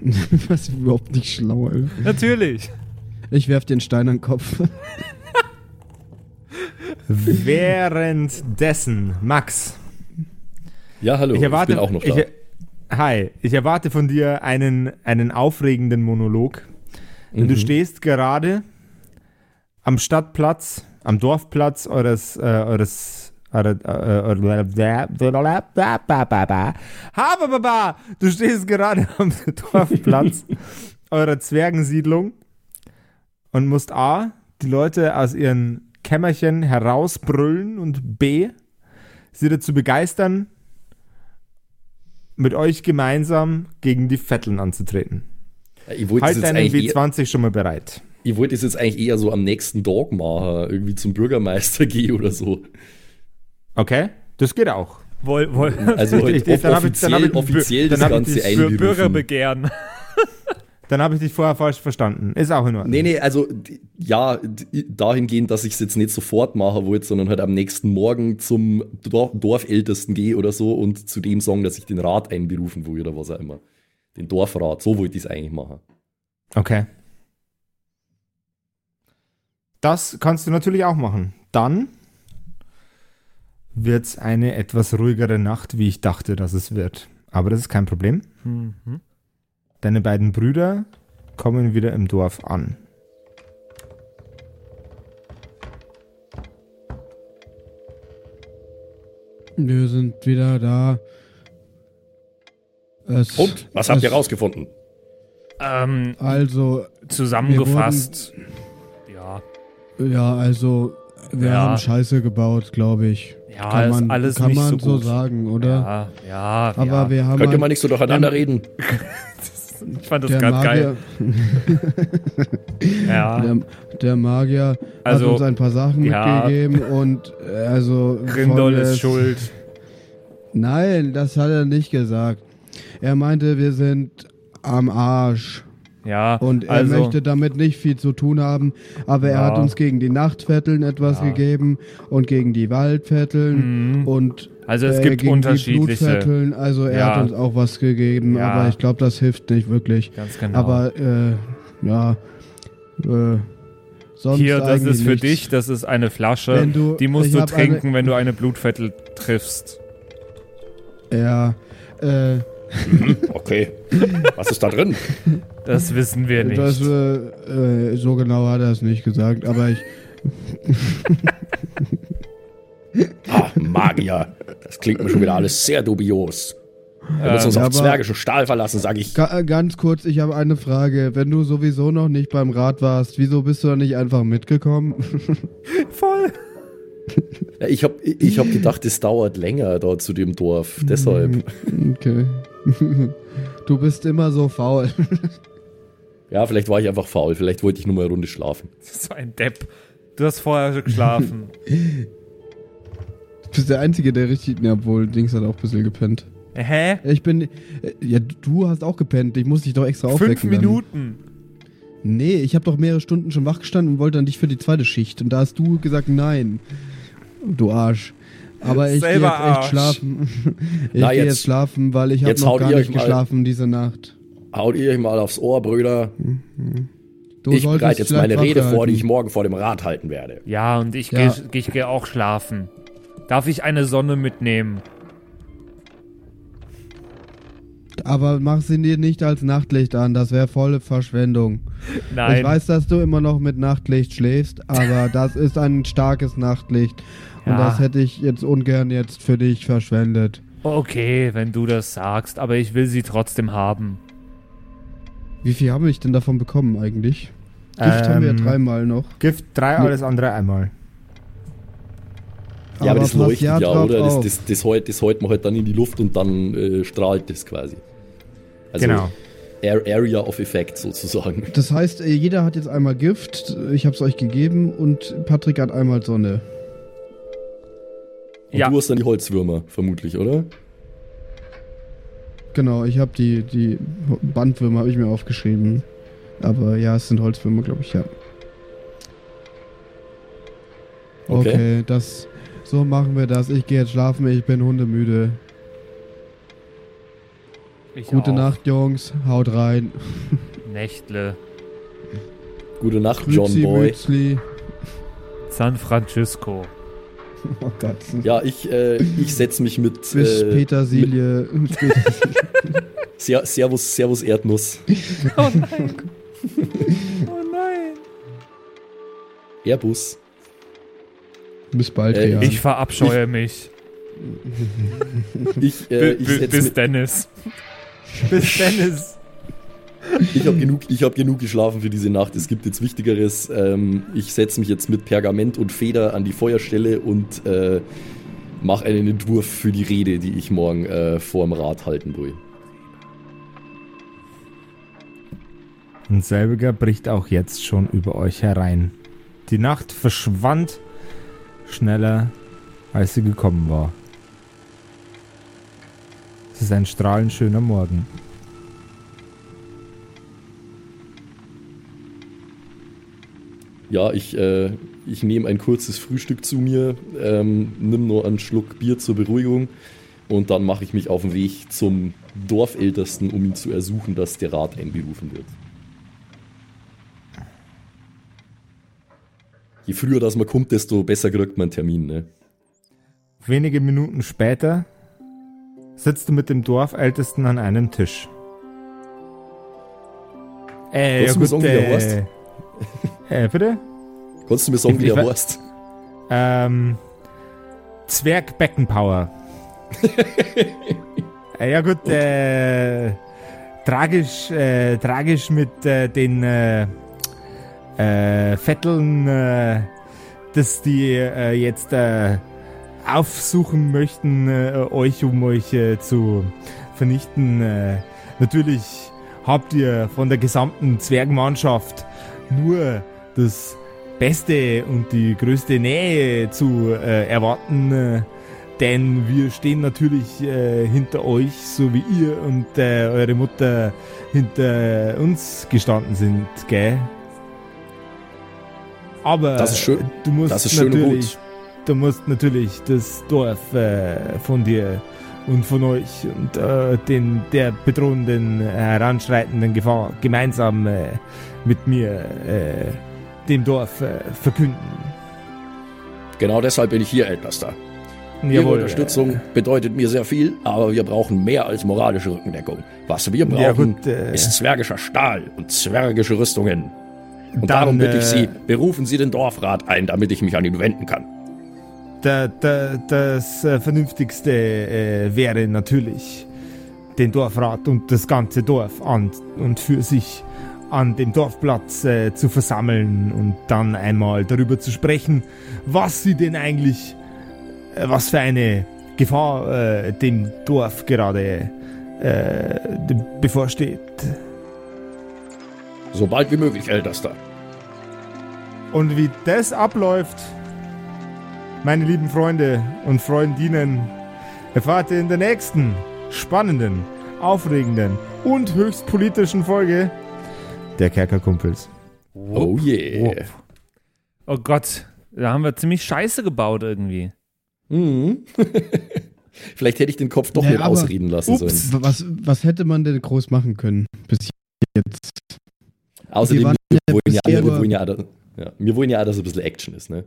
Was überhaupt nicht schlau ist. Natürlich. Ich werf den Stein an den Kopf. Währenddessen, Max, Ja, hallo. ich erwarte, bin auch noch da. ich, hi, ich erwarte von dir einen, einen aufregenden Monolog. Mhm. du stehst gerade am Stadtplatz, am Dorfplatz eures, äh, eures, eure- eure- Habababa! Du stehst gerade am Dorfplatz eurer Zwergensiedlung und musst A, die Leute aus ihren Kämmerchen herausbrüllen und B, sie dazu begeistern, mit euch gemeinsam gegen die Vetteln anzutreten. ich wollte es Halt jetzt deinen eigentlich eher- W20 schon mal bereit. ich wollte es jetzt eigentlich eher so am nächsten Tag machen, irgendwie zum Bürgermeister gehen oder so. Okay? Das geht auch. Woll, woll, Also halt ich- dann offiziell, ich- offiziell dann das hab ich Ganze einberufen. Bürgerbegehren. Dann habe ich dich vorher falsch verstanden. Ist auch in Ordnung. Nee, nee, also ja, dahingehend, dass ich es jetzt nicht sofort machen wollte, sondern halt am nächsten Morgen zum Dor Dorfältesten gehe oder so und zu dem sagen, dass ich den Rat einberufen will oder was auch immer. den Dorfrat. So wollte ich es eigentlich machen. Okay. Das kannst du natürlich auch machen. Dann wird es eine etwas ruhigere Nacht, wie ich dachte, dass es wird. Aber das ist kein Problem. Mhm. Deine beiden Brüder kommen wieder im Dorf an. Wir sind wieder da. Es, Und, was habt ihr es- rausgefunden? Ähm, Also, zusammengefasst. Ja, ja, also, wir Ja. haben Scheiße gebaut, glaube ich. Ja, kann ist man, alles kann nicht man so so sagen, oder? ja, ja. Aber ja. wir haben Könnt ihr mal nicht so durcheinander reden? ich fand das der gerade geil. Magier, Ja, der, der Magier Also, hat uns ein paar Sachen ja. mitgegeben und äh, also Grindol ist schuld. Nein, das hat er nicht gesagt. Er meinte, wir sind am Arsch. Ja, Und er also, möchte damit nicht viel zu tun haben, aber er Ja. hat uns gegen die Nachtvierteln etwas Ja. gegeben und gegen die Waldvierteln Mhm. und also es äh, gibt gegen unterschiedliche. Also er Ja. hat uns auch was gegeben, Ja. aber ich glaube, das hilft nicht wirklich. Ganz genau. Aber äh, ja, äh, sonst Hier, das ist für nichts. dich, das ist eine Flasche. Du- die musst du hab eine- trinken, wenn du eine Blutviertel triffst. Ja, äh, Okay. Was ist da drin? Das wissen wir nicht. das, äh, äh, so genau hat er es nicht gesagt, aber ich, Ah, Magier. Das klingt mir schon wieder alles sehr dubios. Wir müssen uns Ähm, auf zwergischen Stahl verlassen, sage ich. Ga äh, ganz kurz, ich habe eine Frage. Wenn du sowieso noch nicht beim Rat warst, wieso bist du da nicht einfach mitgekommen? Voll. Ja, Ich habe ich hab gedacht, es dauert länger da zu dem Dorf. Deshalb. Okay. Du bist immer so faul. Ja, vielleicht war ich einfach faul. Vielleicht wollte ich nur mal eine Runde schlafen. So ein Depp. Du hast vorher geschlafen. Du bist der Einzige, der richtig. Ja, obwohl, Dings hat auch ein bisschen gepennt. Hä? Ich bin. äh, Ja, du hast auch gepennt. Ich muss dich doch extra aufwecken. Fünf dann. Minuten. Nee, ich habe doch mehrere Stunden schon wach gestanden und wollte dann dich für die zweite Schicht. Und da hast du gesagt, nein. Du Arsch. Aber ich gehe jetzt Selber echt Arsch. schlafen. Ich Na, gehe jetzt- jetzt schlafen, weil ich habe noch gar nicht euch mal- geschlafen diese Nacht. Haut ihr euch mal aufs Ohr, Brüder. Du ich bereite jetzt meine Rede vor, die ich morgen vor dem Rat halten werde. Ja, und ich Ja. gehe ich geh auch schlafen. Darf ich eine Sonne mitnehmen? Aber mach sie dir nicht als Nachtlicht an, das wäre volle Verschwendung. Nein. Ich weiß, dass du immer noch mit Nachtlicht schläfst, aber das ist ein starkes Nachtlicht. Und Ja. das hätte ich jetzt ungern jetzt für dich verschwendet. Okay, wenn du das sagst, aber ich will sie trotzdem haben. Wie viel habe ich denn davon bekommen eigentlich? Gift haben wir ja Ähm, dreimal noch. Gift drei, alles andere einmal. Ja, aber, das pass leuchtet ja, oder? Das, das, das, hält, das hält man halt dann in die Luft und dann äh, strahlt das quasi. Also genau. Air, Area of Effect sozusagen. Das heißt, äh, jeder hat jetzt einmal Gift, ich habe es euch gegeben und Patrick hat einmal Sonne. Und Ja. du hast dann die Holzwürmer, vermutlich, oder? Genau, ich habe die, die Bandwürmer habe ich mir aufgeschrieben. Aber ja, es sind Holzwürmer, glaube ich, ja. Okay. Okay, das. So machen wir das. Ich gehe jetzt schlafen, ich bin hundemüde. Ich Gute auch. Nacht, Jungs. Haut rein. Nächtle. Gute Nacht, John Boy. Mützli. San Francisco. Oh Gott. Ja, ich, äh, ich setze mich mit, Bis äh, mit Petersilie. Ser Servus, Servus Erdnuss. Oh nein. oh nein. Airbus. Bis bald, Äh, ja. Ich verabscheue mich. Ich, äh, ich bis Dennis. Bis Dennis. Ich habe genug, ich hab genug geschlafen für diese Nacht. Es gibt jetzt Wichtigeres. Ähm, ich setze mich jetzt mit Pergament und Feder an die Feuerstelle und äh, mache einen Entwurf für die Rede, die ich morgen äh, vorm Rat halten will. Und selbiger bricht auch jetzt schon über euch herein. Die Nacht verschwand schneller, als sie gekommen war. Es ist ein strahlend schöner Morgen. Ja, ich, äh, ich nehme ein kurzes Frühstück zu mir, ähm, nimm nur einen Schluck Bier zur Beruhigung und dann mache ich mich auf den Weg zum Dorfältesten, um ihn zu ersuchen, dass der Rat einberufen wird. Je früher das man kommt, desto besser kriegt man einen Termin. Ne? Wenige Minuten später sitzt du mit dem Dorfältesten an einem Tisch. Äh, Kannst du mir sagen, wie der heißt? äh, äh, bitte? Kannst du mir sagen, wie er we- heißt? Ähm, Zwerg Beckenpower. äh, ja gut, äh, tragisch, äh, tragisch mit äh, den äh, Vetteln, äh, dass die äh, jetzt äh, aufsuchen möchten, äh, euch, um euch äh, zu vernichten. Äh, natürlich habt ihr von der gesamten Zwergmannschaft nur das Beste und die größte Nähe zu äh, erwarten, äh, denn wir stehen natürlich äh, hinter euch, so wie ihr und äh, eure Mutter hinter uns gestanden sind, gell? Aber Das ist schön. du musst Das ist schön und natürlich, gut. du musst natürlich das Dorf äh, von dir und von euch und äh, den der bedrohenden, heranschreitenden Gefahr gemeinsam äh, mit mir äh, dem Dorf äh, verkünden. Genau deshalb bin ich hier. Ihre Jawohl, Unterstützung bedeutet mir sehr viel, aber wir brauchen mehr als moralische Rückendeckung. Was wir brauchen, Ja, gut, äh, ist zwergischer Stahl und zwergische Rüstungen. Und Dann, darum bitte ich äh, Sie, berufen Sie den Dorfrat ein, damit ich mich an ihn wenden kann. Da, da, das äh, Vernünftigste äh, wäre natürlich, den Dorfrat und das ganze Dorf an und für sich an dem Dorfplatz äh, zu versammeln und dann einmal darüber zu sprechen, was sie denn eigentlich, äh, was für eine Gefahr äh, dem Dorf gerade bevorsteht. Sobald wie möglich, Ältester. Und wie das abläuft, meine lieben Freunde und Freundinnen, erfahrt ihr in der nächsten spannenden, aufregenden und höchst politischen Folge der Kerkerkumpels. Oh yeah. Oh Gott, da haben wir ziemlich scheiße gebaut irgendwie. Mhm. Vielleicht hätte ich den Kopf doch nicht aber- ausreden lassen Ups. sollen. Was, was hätte man denn groß machen können bis jetzt? Außerdem, Wir wir ja wollen ja, wir wollen ja, alle- ja, wir wollen ja, auch, dass ein bisschen Action ist, ne?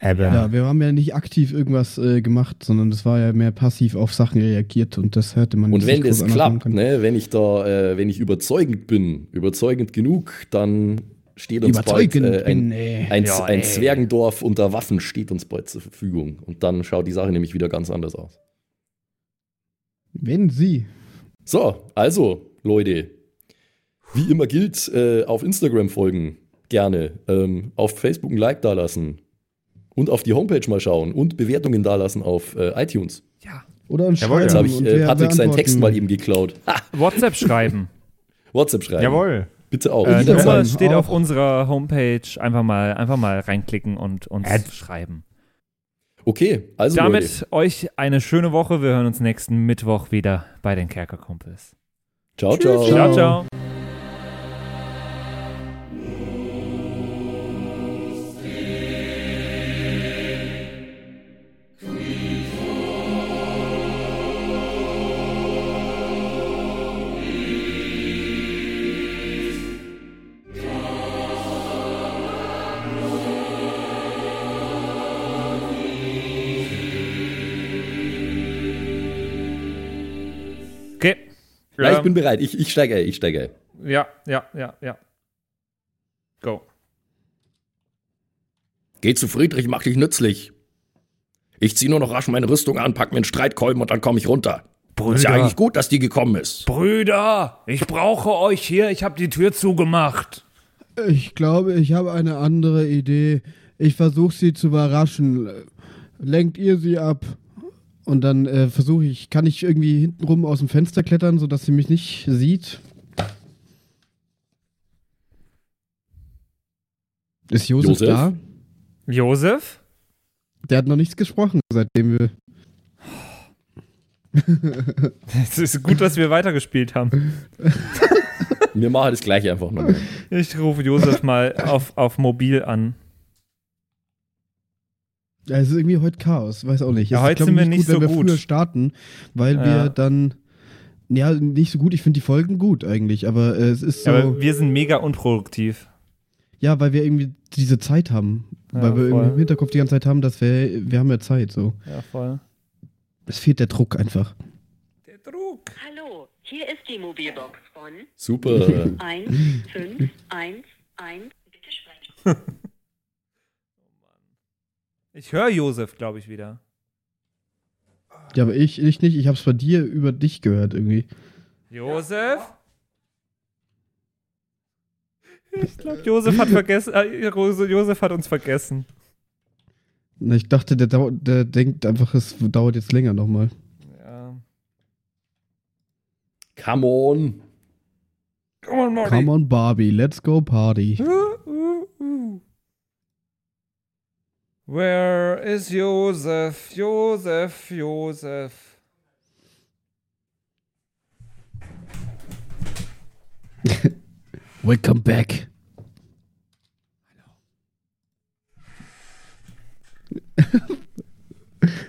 Aber Ja, wir haben ja nicht aktiv irgendwas äh, gemacht, sondern das war ja mehr passiv auf Sachen reagiert und das hätte man Und wenn nicht das klappt, ne, wenn ich da, äh, wenn ich überzeugend bin, überzeugend genug, dann steht uns Überzeugend bald äh, ein, bin, ein, Ja, ein. Zwergendorf unter Waffen steht uns bald zur Verfügung. Und dann schaut die Sache nämlich wieder ganz anders aus. Wenn sie. So, also, Leute, wie immer gilt, äh, auf Instagram folgen, gerne, ähm, auf Facebook ein Like dalassen und auf die Homepage mal schauen und Bewertungen dalassen auf äh, iTunes. Ja. Oder ein Jawohl, Jetzt Schreiben habe ich äh, Patrick seinen Text mal eben geklaut. Ha, WhatsApp schreiben. WhatsApp schreiben. jawohl. Bitte auch. äh, die jederzeit. Nummer Jederzeit. steht Auch. auf unserer Homepage. Einfach mal, einfach mal reinklicken und uns Äh, schreiben. Okay, also Damit Leute. euch eine schöne Woche. Wir hören uns nächsten Mittwoch wieder bei den Kerkerkumpels. Ciao, ciao. Ciao, Ciao. ciao. Ja, ich bin bereit. Ich, ich steige, ich steige. Ja, ja, ja, ja. Go. Geh zu Friedrich, mach dich nützlich. Ich zieh nur noch rasch meine Rüstung an, pack mir einen Streitkolben und dann komme ich runter. Ist ja eigentlich gut, dass die gekommen ist. Brüder, ich brauche euch hier. Ich habe die Tür zugemacht. Ich glaube, ich habe eine andere Idee. Ich versuche sie zu überraschen. Lenkt ihr sie ab. Und dann äh, versuche ich, kann ich irgendwie hintenrum aus dem Fenster klettern, sodass sie mich nicht sieht? Ist Josef, Josef? da? Josef? Der hat noch nichts gesprochen, seitdem wir. Es ist gut, dass wir weitergespielt haben. Wir machen das gleiche einfach nochmal. Ich rufe Josef mal auf, auf Mobil an. Ja, es ist irgendwie heute Chaos, weiß auch nicht. Ja, Es ist, heute glaub sind ich, wir nicht gut, wenn so wir gut. früher starten, weil Ja. wir dann Ja, nicht so gut. Ich finde die Folgen gut eigentlich, aber äh, es ist so. Ja, aber wir sind mega unproduktiv. Ja, weil wir irgendwie diese Zeit haben. Ja, weil wir irgendwie voll. im Hinterkopf die ganze Zeit haben, dass wir, wir haben ja Zeit so. Ja, voll. Es fehlt der Druck einfach. Der Druck. Hallo, hier ist die Mobilbox von Super. 1511. Bitte sprechen. Ich höre Josef, glaube ich, wieder. Ja, aber ich, ich nicht. Ich hab's bei dir über dich gehört irgendwie. Josef? Ich glaube, Josef hat vergessen. Äh, Josef hat uns vergessen. Na, ich dachte, der, der denkt einfach, es dauert jetzt länger nochmal. Ja. Come on. Come on, Marty. Come on, Barbie, let's go party. Where is Josef? Josef, Josef. Welcome back.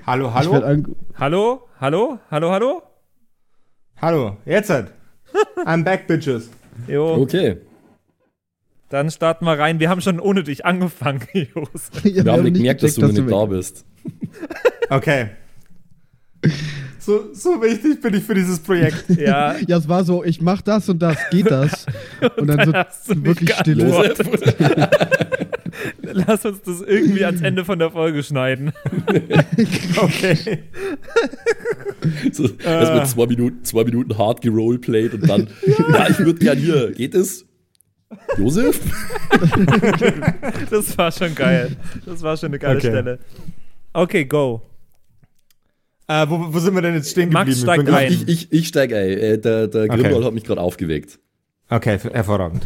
Hallo, Ich hallo? werd an Hallo? Hallo? Hallo, hallo? Hallo, jetzt halt. I'm back, bitches. Jo, Okay. Dann starten wir rein. Wir haben schon ohne dich angefangen, Josef. Ja, Wir haben nicht gemerkt, dass du gecheckt, nicht da bist. Okay. So, so wichtig bin ich für dieses Projekt. Ja, Ja, es war so, ich mach das und das, geht das? Und dann so hast du nicht wirklich Stille. Lass uns das irgendwie ans Ende von der Folge schneiden. Okay. So, das wird zwei Minuten, zwei Minuten hart geroleplayed und dann, ja, ich würde gern hier. Geht es? Josef? Das war schon geil. Das war schon eine geile Okay. Stelle. Okay, go. Äh, wo, wo sind wir denn jetzt stehen Max geblieben? steigt bin grad- ein. Ich, ich, ich steig ein. Äh, der der Okay. Grimwald hat mich gerade aufgeweckt. Okay, hervorragend.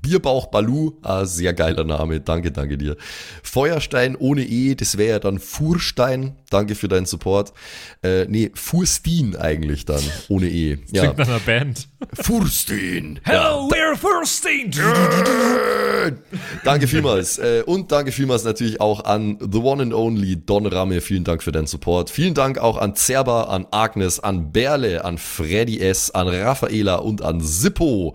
Bierbauch Balu, ah, sehr geiler Name, danke, danke dir. Feuerstein ohne E, das wäre ja dann Furstein, danke für deinen Support. Äh, nee, Furstin eigentlich dann, ohne E. Ja. Klingt nach einer Band. Furstin. Hello, we're Firsting! Danke vielmals. Äh, und danke vielmals natürlich auch an The One and Only Don Ramme. Vielen Dank für deinen Support. Vielen Dank auch an Zerba, an Agnes, an Berle, an Freddy S., an Raffaela und an Sippo.